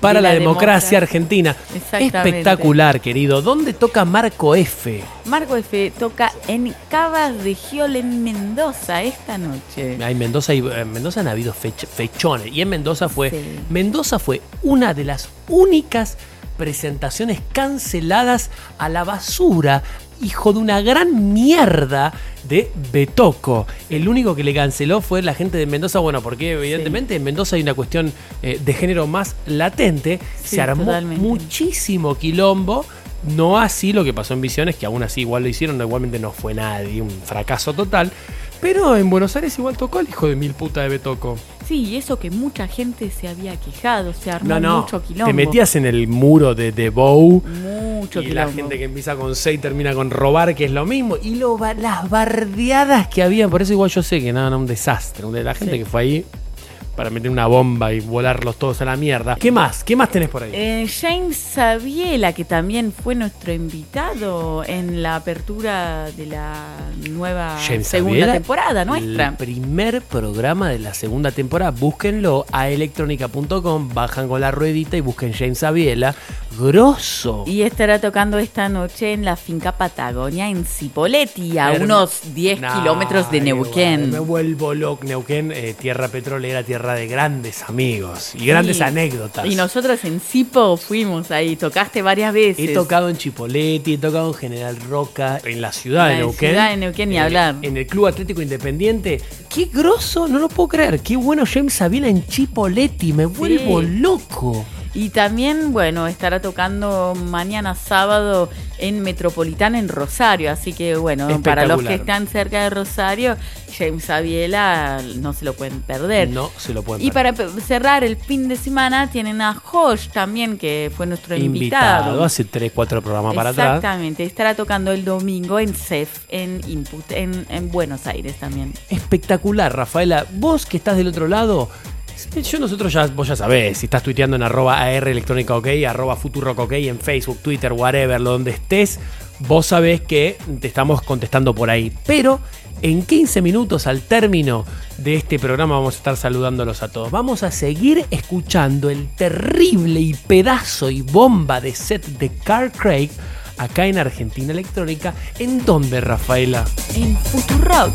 para De la, la democracia, democracia. argentina. Espectacular, querido. ¿Dónde toca Marco F? Marco F toca en Cabas de Giol en Mendoza esta noche. Hay Mendoza y en Mendoza han habido fech- fechones. Y en Mendoza fue. Sí. Mendoza fue una de las únicas presentaciones canceladas a la basura. Hijo de una gran mierda de Betoco. El único que le canceló fue la gente de Mendoza. Bueno, porque evidentemente en Mendoza hay una cuestión eh, de género más latente. Sí, Se armó totalmente. muchísimo quilombo. No así lo que pasó en Visiones, que aún así igual lo hicieron, igualmente no fue nadie, un fracaso total. Pero en Buenos Aires igual tocó el hijo de mil puta de Betoco. Sí, y eso que mucha gente se había quejado, se armó No, no. mucho quilombo. Te metías en el muro de, de Bow. Mucho y la gente que empieza con C y termina con robar, que es lo mismo. Y lo, las bardeadas que había. Por eso igual yo sé que nada, no, un desastre. De la gente Sí. que fue ahí para meter una bomba y volarlos todos a la mierda. ¿Qué más? ¿Qué más tenés por ahí? Eh, James Sabiela, que también fue nuestro invitado en la apertura de la nueva James segunda Sabiela, temporada nuestra. El primer programa de la segunda temporada. Búsquenlo a electronica.com, bajan con la ruedita y busquen James Aviela. Grosso. Y estará tocando esta noche en la finca Patagonia en Cipolletti, a unos 10 Nah, kilómetros de qué Neuquén. Me vuelvo loco. Neuquén, eh, tierra petrolera, tierra de grandes amigos y grandes anécdotas. Y nosotros en Cipo fuimos ahí, tocaste varias veces. He tocado en Chipoletti, he tocado en General Roca, en la ciudad La de Neuquén. ciudad de Neuquén, ni en- hablar. En el Club Atlético Independiente. ¡Qué grosso! No lo puedo creer. ¡Qué bueno James Sabina en Chipoletti! Me vuelvo loco. Y también, bueno, estará tocando mañana sábado en Metropolitana en Rosario. Así que, bueno, para los que están cerca de Rosario, James Aviela no se lo pueden perder. No se lo pueden Y perder. para pe- cerrar el fin de semana tienen a Josh también, que fue nuestro invitado. invitado. hace 3, 4 programas para atrás. Exactamente, estará tocando el domingo en CEF, en Input, en, en Buenos Aires también. Espectacular, Rafaela. Vos que estás del otro lado, yo nosotros ya, vos ya sabés, si estás tuiteando en arroba AR electrónica ok, arroba futurock ok, en Facebook, Twitter, whatever, lo donde estés, vos sabés que te estamos contestando por ahí. Pero en 15 minutos al término de este programa vamos a estar saludándolos a todos. Vamos a seguir escuchando el terrible y pedazo y bomba de set de Carl Craig acá en Argentina Electrónica. ¿En dónde, Rafaela? En Futurock.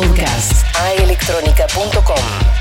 podcast aelectronica.com.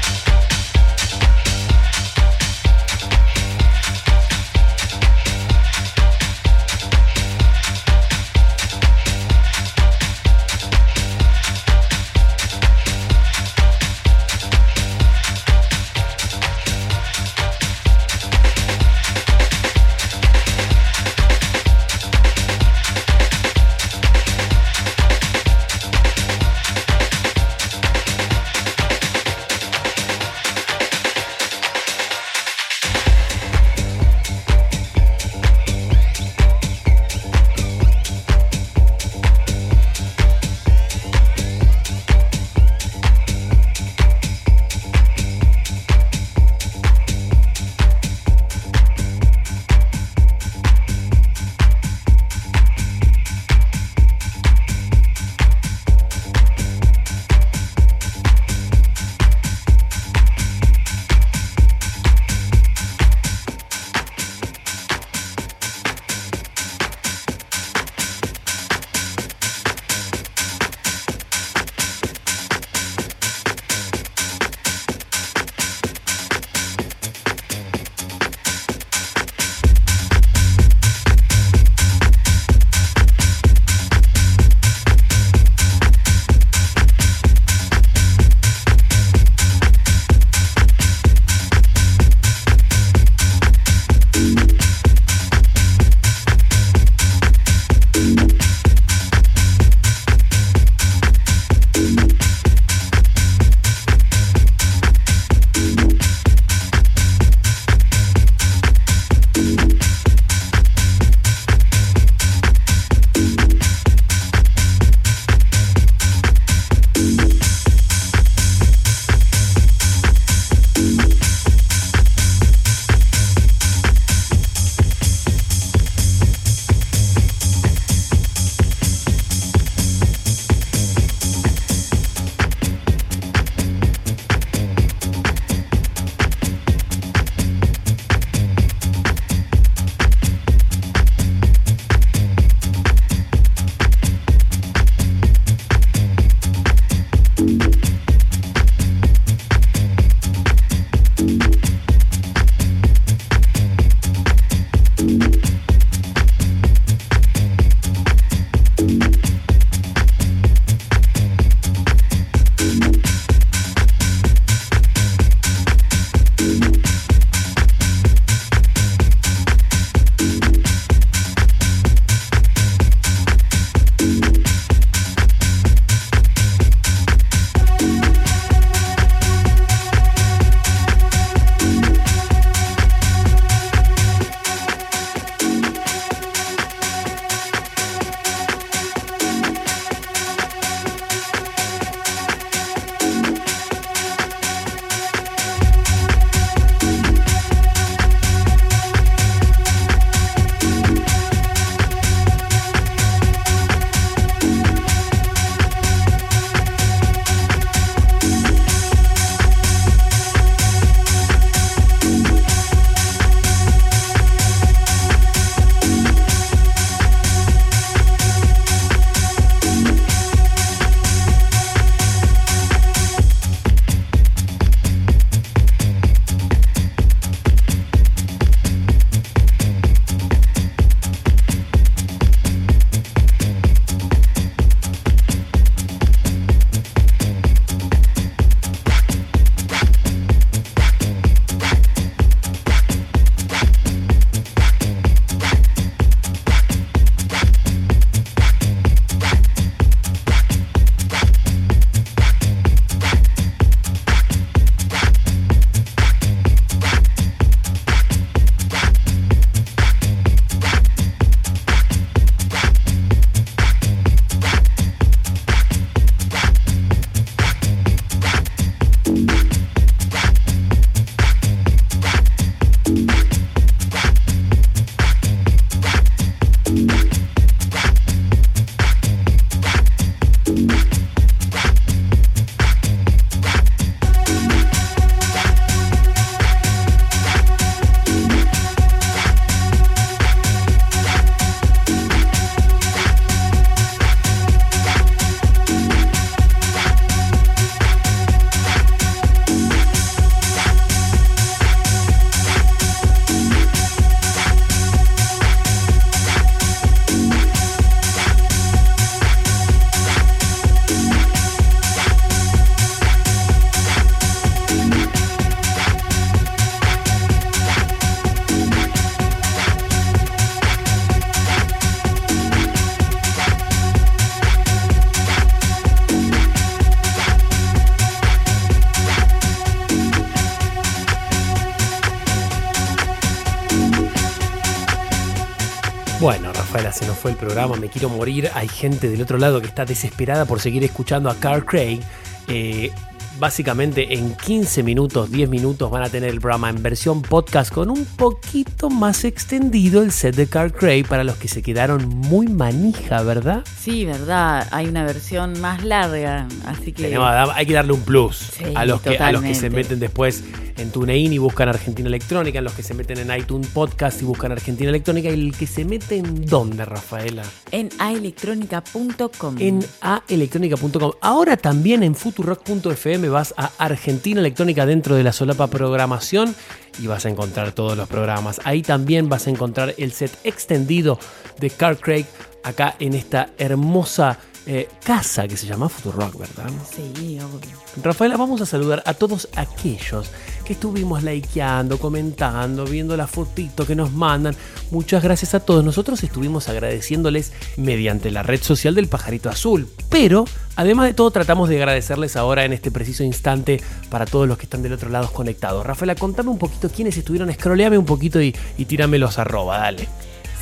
fue el programa, me quiero morir. Hay gente del otro lado que está desesperada por seguir escuchando a Carl Craig. Eh, básicamente en 15 minutos, 10 minutos van a tener el programa en versión podcast con un poquito más extendido el set de Carl Craig para los que se quedaron muy manija, ¿verdad? Sí, verdad, hay una versión más larga, así que... Tenemos- hay que darle un plus Sí, a, los que, a los que se meten después en TuneIn y buscan Argentina Electrónica, en los que se meten en iTunes Podcast y buscan Argentina Electrónica, y el que se mete en dónde, Rafaela? En aelectronica.com. en aelectronica.com. Ahora también en futurock.fm vas a Argentina Electrónica dentro de la solapa programación y vas a encontrar todos los programas. Ahí también vas a encontrar el set extendido de Carl Craig acá en esta hermosa eh, casa que se llama Futurock, ¿verdad? Sí, obvio. Rafaela, vamos a saludar a todos aquellos que estuvimos likeando, comentando, viendo la fotito que nos mandan. Muchas gracias a todos. Nosotros estuvimos agradeciéndoles mediante la red social del Pajarito Azul. Pero, además de todo, tratamos de agradecerles ahora en este preciso instante para todos los que están del otro lado conectados. Rafaela, contame un poquito quiénes estuvieron. Scrolleame un poquito y, y tírame los arroba, dale.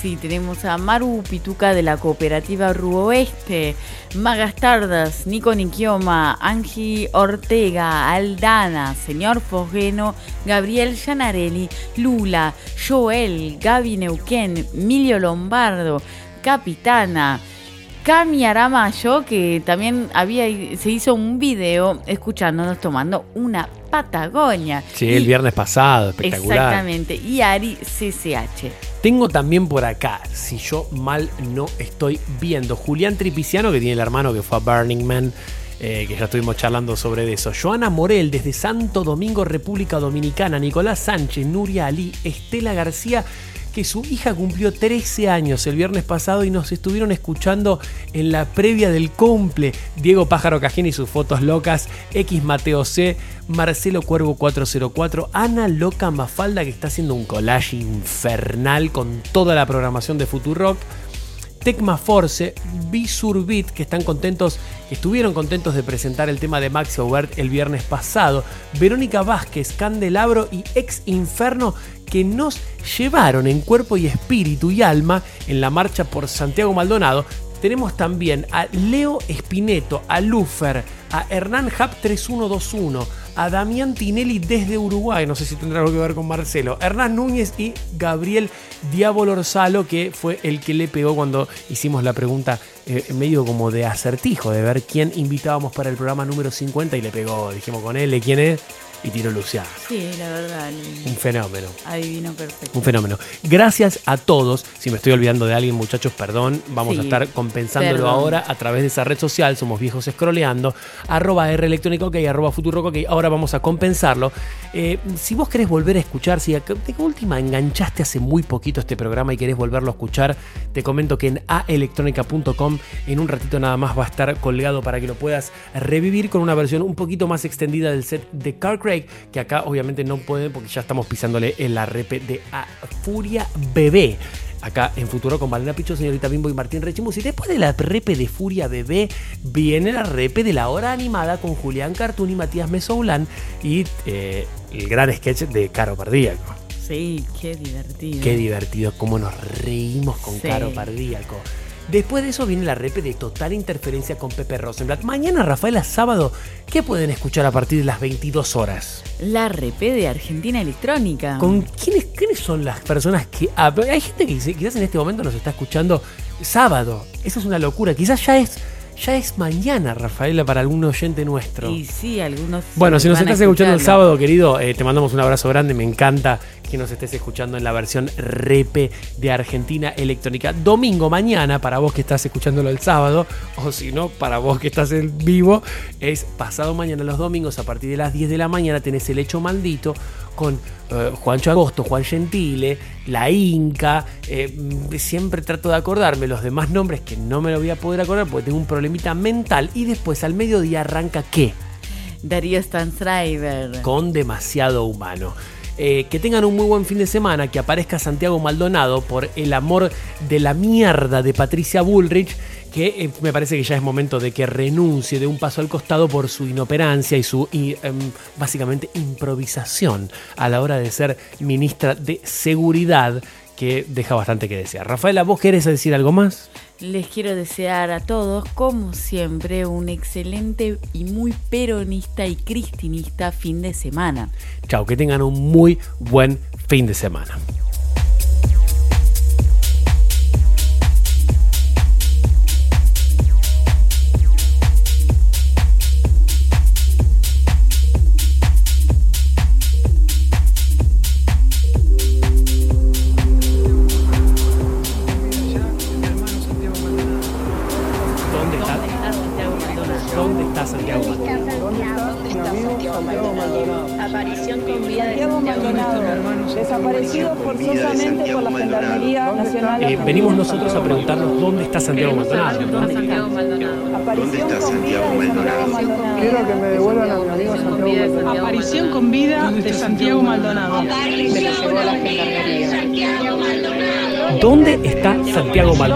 Sí, tenemos a Maru Pituca de la cooperativa Ruoeste, Magas Tardas, Nico Niquioma, Angie Ortega, Aldana, Señor Fogeno, Gabriel Gianarelli, Lula, Joel, Gaby Neuquén, Emilio Lombardo, Capitana, Cami Aramayo, que también había, se hizo un video escuchándonos tomando una Patagonia. Sí, el viernes pasado, espectacular. Exactamente, y Ari CCH. Tengo también por acá, si yo mal no estoy viendo, Julián Tripiciano, que tiene el hermano que fue a Burning Man, eh, que ya estuvimos charlando sobre eso. Joana Morel, desde Santo Domingo, República Dominicana. Nicolás Sánchez, Nuria Ali, Estela García, que su hija cumplió 13 años el viernes pasado y nos estuvieron escuchando en la previa del cumple. Diego Pájaro Cajín y sus fotos locas, X Mateo C, Marcelo Cuervo 404, Ana Loca Mafalda que está haciendo un collage infernal con toda la programación de Futurock. Tecma Force, Bisurbit, que están contentos, estuvieron contentos de presentar el tema de Maxi Aubert el viernes pasado, Verónica Vázquez, Candelabro y Ex Inferno, que nos llevaron en cuerpo y espíritu y alma en la marcha por Santiago Maldonado. Tenemos también a Leo Espineto, a Lufer, a Hernán Hap 3121, a Damián Tinelli desde Uruguay, no sé si tendrá algo que ver con Marcelo, Hernán Núñez y Gabriel Diablo Orsalo, que fue el que le pegó cuando hicimos la pregunta eh, medio como de acertijo, de ver quién invitábamos para el programa número 50 y le pegó, dijimos con él, ¿quién es? Y tiró Luciano. Sí, la verdad. Un fenómeno. Adivino perfecto. Un fenómeno. Gracias a todos. Si me estoy olvidando de alguien, muchachos, perdón. Vamos Sí, a estar compensándolo perdón. ahora a través de esa red social. Somos viejos scrolleando. Arroba R electrónico, ok, arroba futuro, ok. Ahora vamos a compensarlo. Eh, si vos querés volver a escuchar, si de última enganchaste hace muy poquito este programa y querés volverlo a escuchar, te comento que en aelectronica.com en un ratito nada más va a estar colgado para que lo puedas revivir con una versión un poquito más extendida del set de Craig, que acá obviamente no pueden porque ya estamos pisándole en la repe de A Furia Bebé. Acá en Futuro con Valena Picho, señorita Bimbo y Martín Rechimus. Y después de la repe de Furia Bebé, viene la repe de la hora animada con Julián Cartoon y Matías Mesoulán y eh, el gran sketch de Caro Pardíaco. Sí, qué divertido. Qué divertido, cómo nos reímos con Sí. Caro Pardíaco. Después de eso viene la repe de Total Interferencia con Pepe Rosenblatt. Mañana, Rafaela, sábado, ¿qué pueden escuchar a partir de las 22 horas? La repe de Argentina Electrónica. ¿Con quiénes, quiénes son las personas que... ah, hay gente que quizás en este momento nos está escuchando sábado. Eso es una locura. Quizás ya es, ya es mañana, Rafaela, para algún oyente nuestro. Y sí, algunos. Bueno, si nos estás escuchando el sábado, querido, eh, te mandamos un abrazo grande. Me encanta que nos estés escuchando en la versión repe de Argentina Electrónica. Domingo, mañana, para vos que estás escuchándolo el sábado, o si no, para vos que estás en vivo, es pasado mañana los domingos a partir de las 10 de la mañana. Tenés el hecho maldito con eh, Juancho Agosto, Juan Gentile, La Inca. eh, siempre trato de acordarme los demás nombres que no me lo voy a poder acordar porque tengo un problemita mental. Y después al mediodía arranca qué? Darío Stanzreiber. con demasiado humano. Eh, que tengan un muy buen fin de semana, que aparezca Santiago Maldonado por el amor de la mierda de Patricia Bullrich, que eh, me parece que ya es momento de que renuncie de un paso al costado por su inoperancia y su y, em, básicamente improvisación a la hora de ser ministra de Seguridad que deja bastante que desear. Rafaela, ¿vos querés decir algo más? Les quiero desear a todos, como siempre, un excelente y muy peronista y cristinista fin de semana. Chao, que tengan un muy buen fin de semana.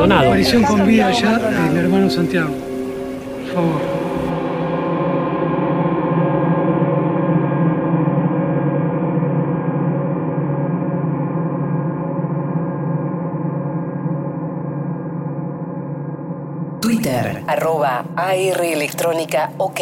Maldonado? Aparición con vida allá del hermano Santiago. Por favor. Twitter, arroba AR Electrónica OK.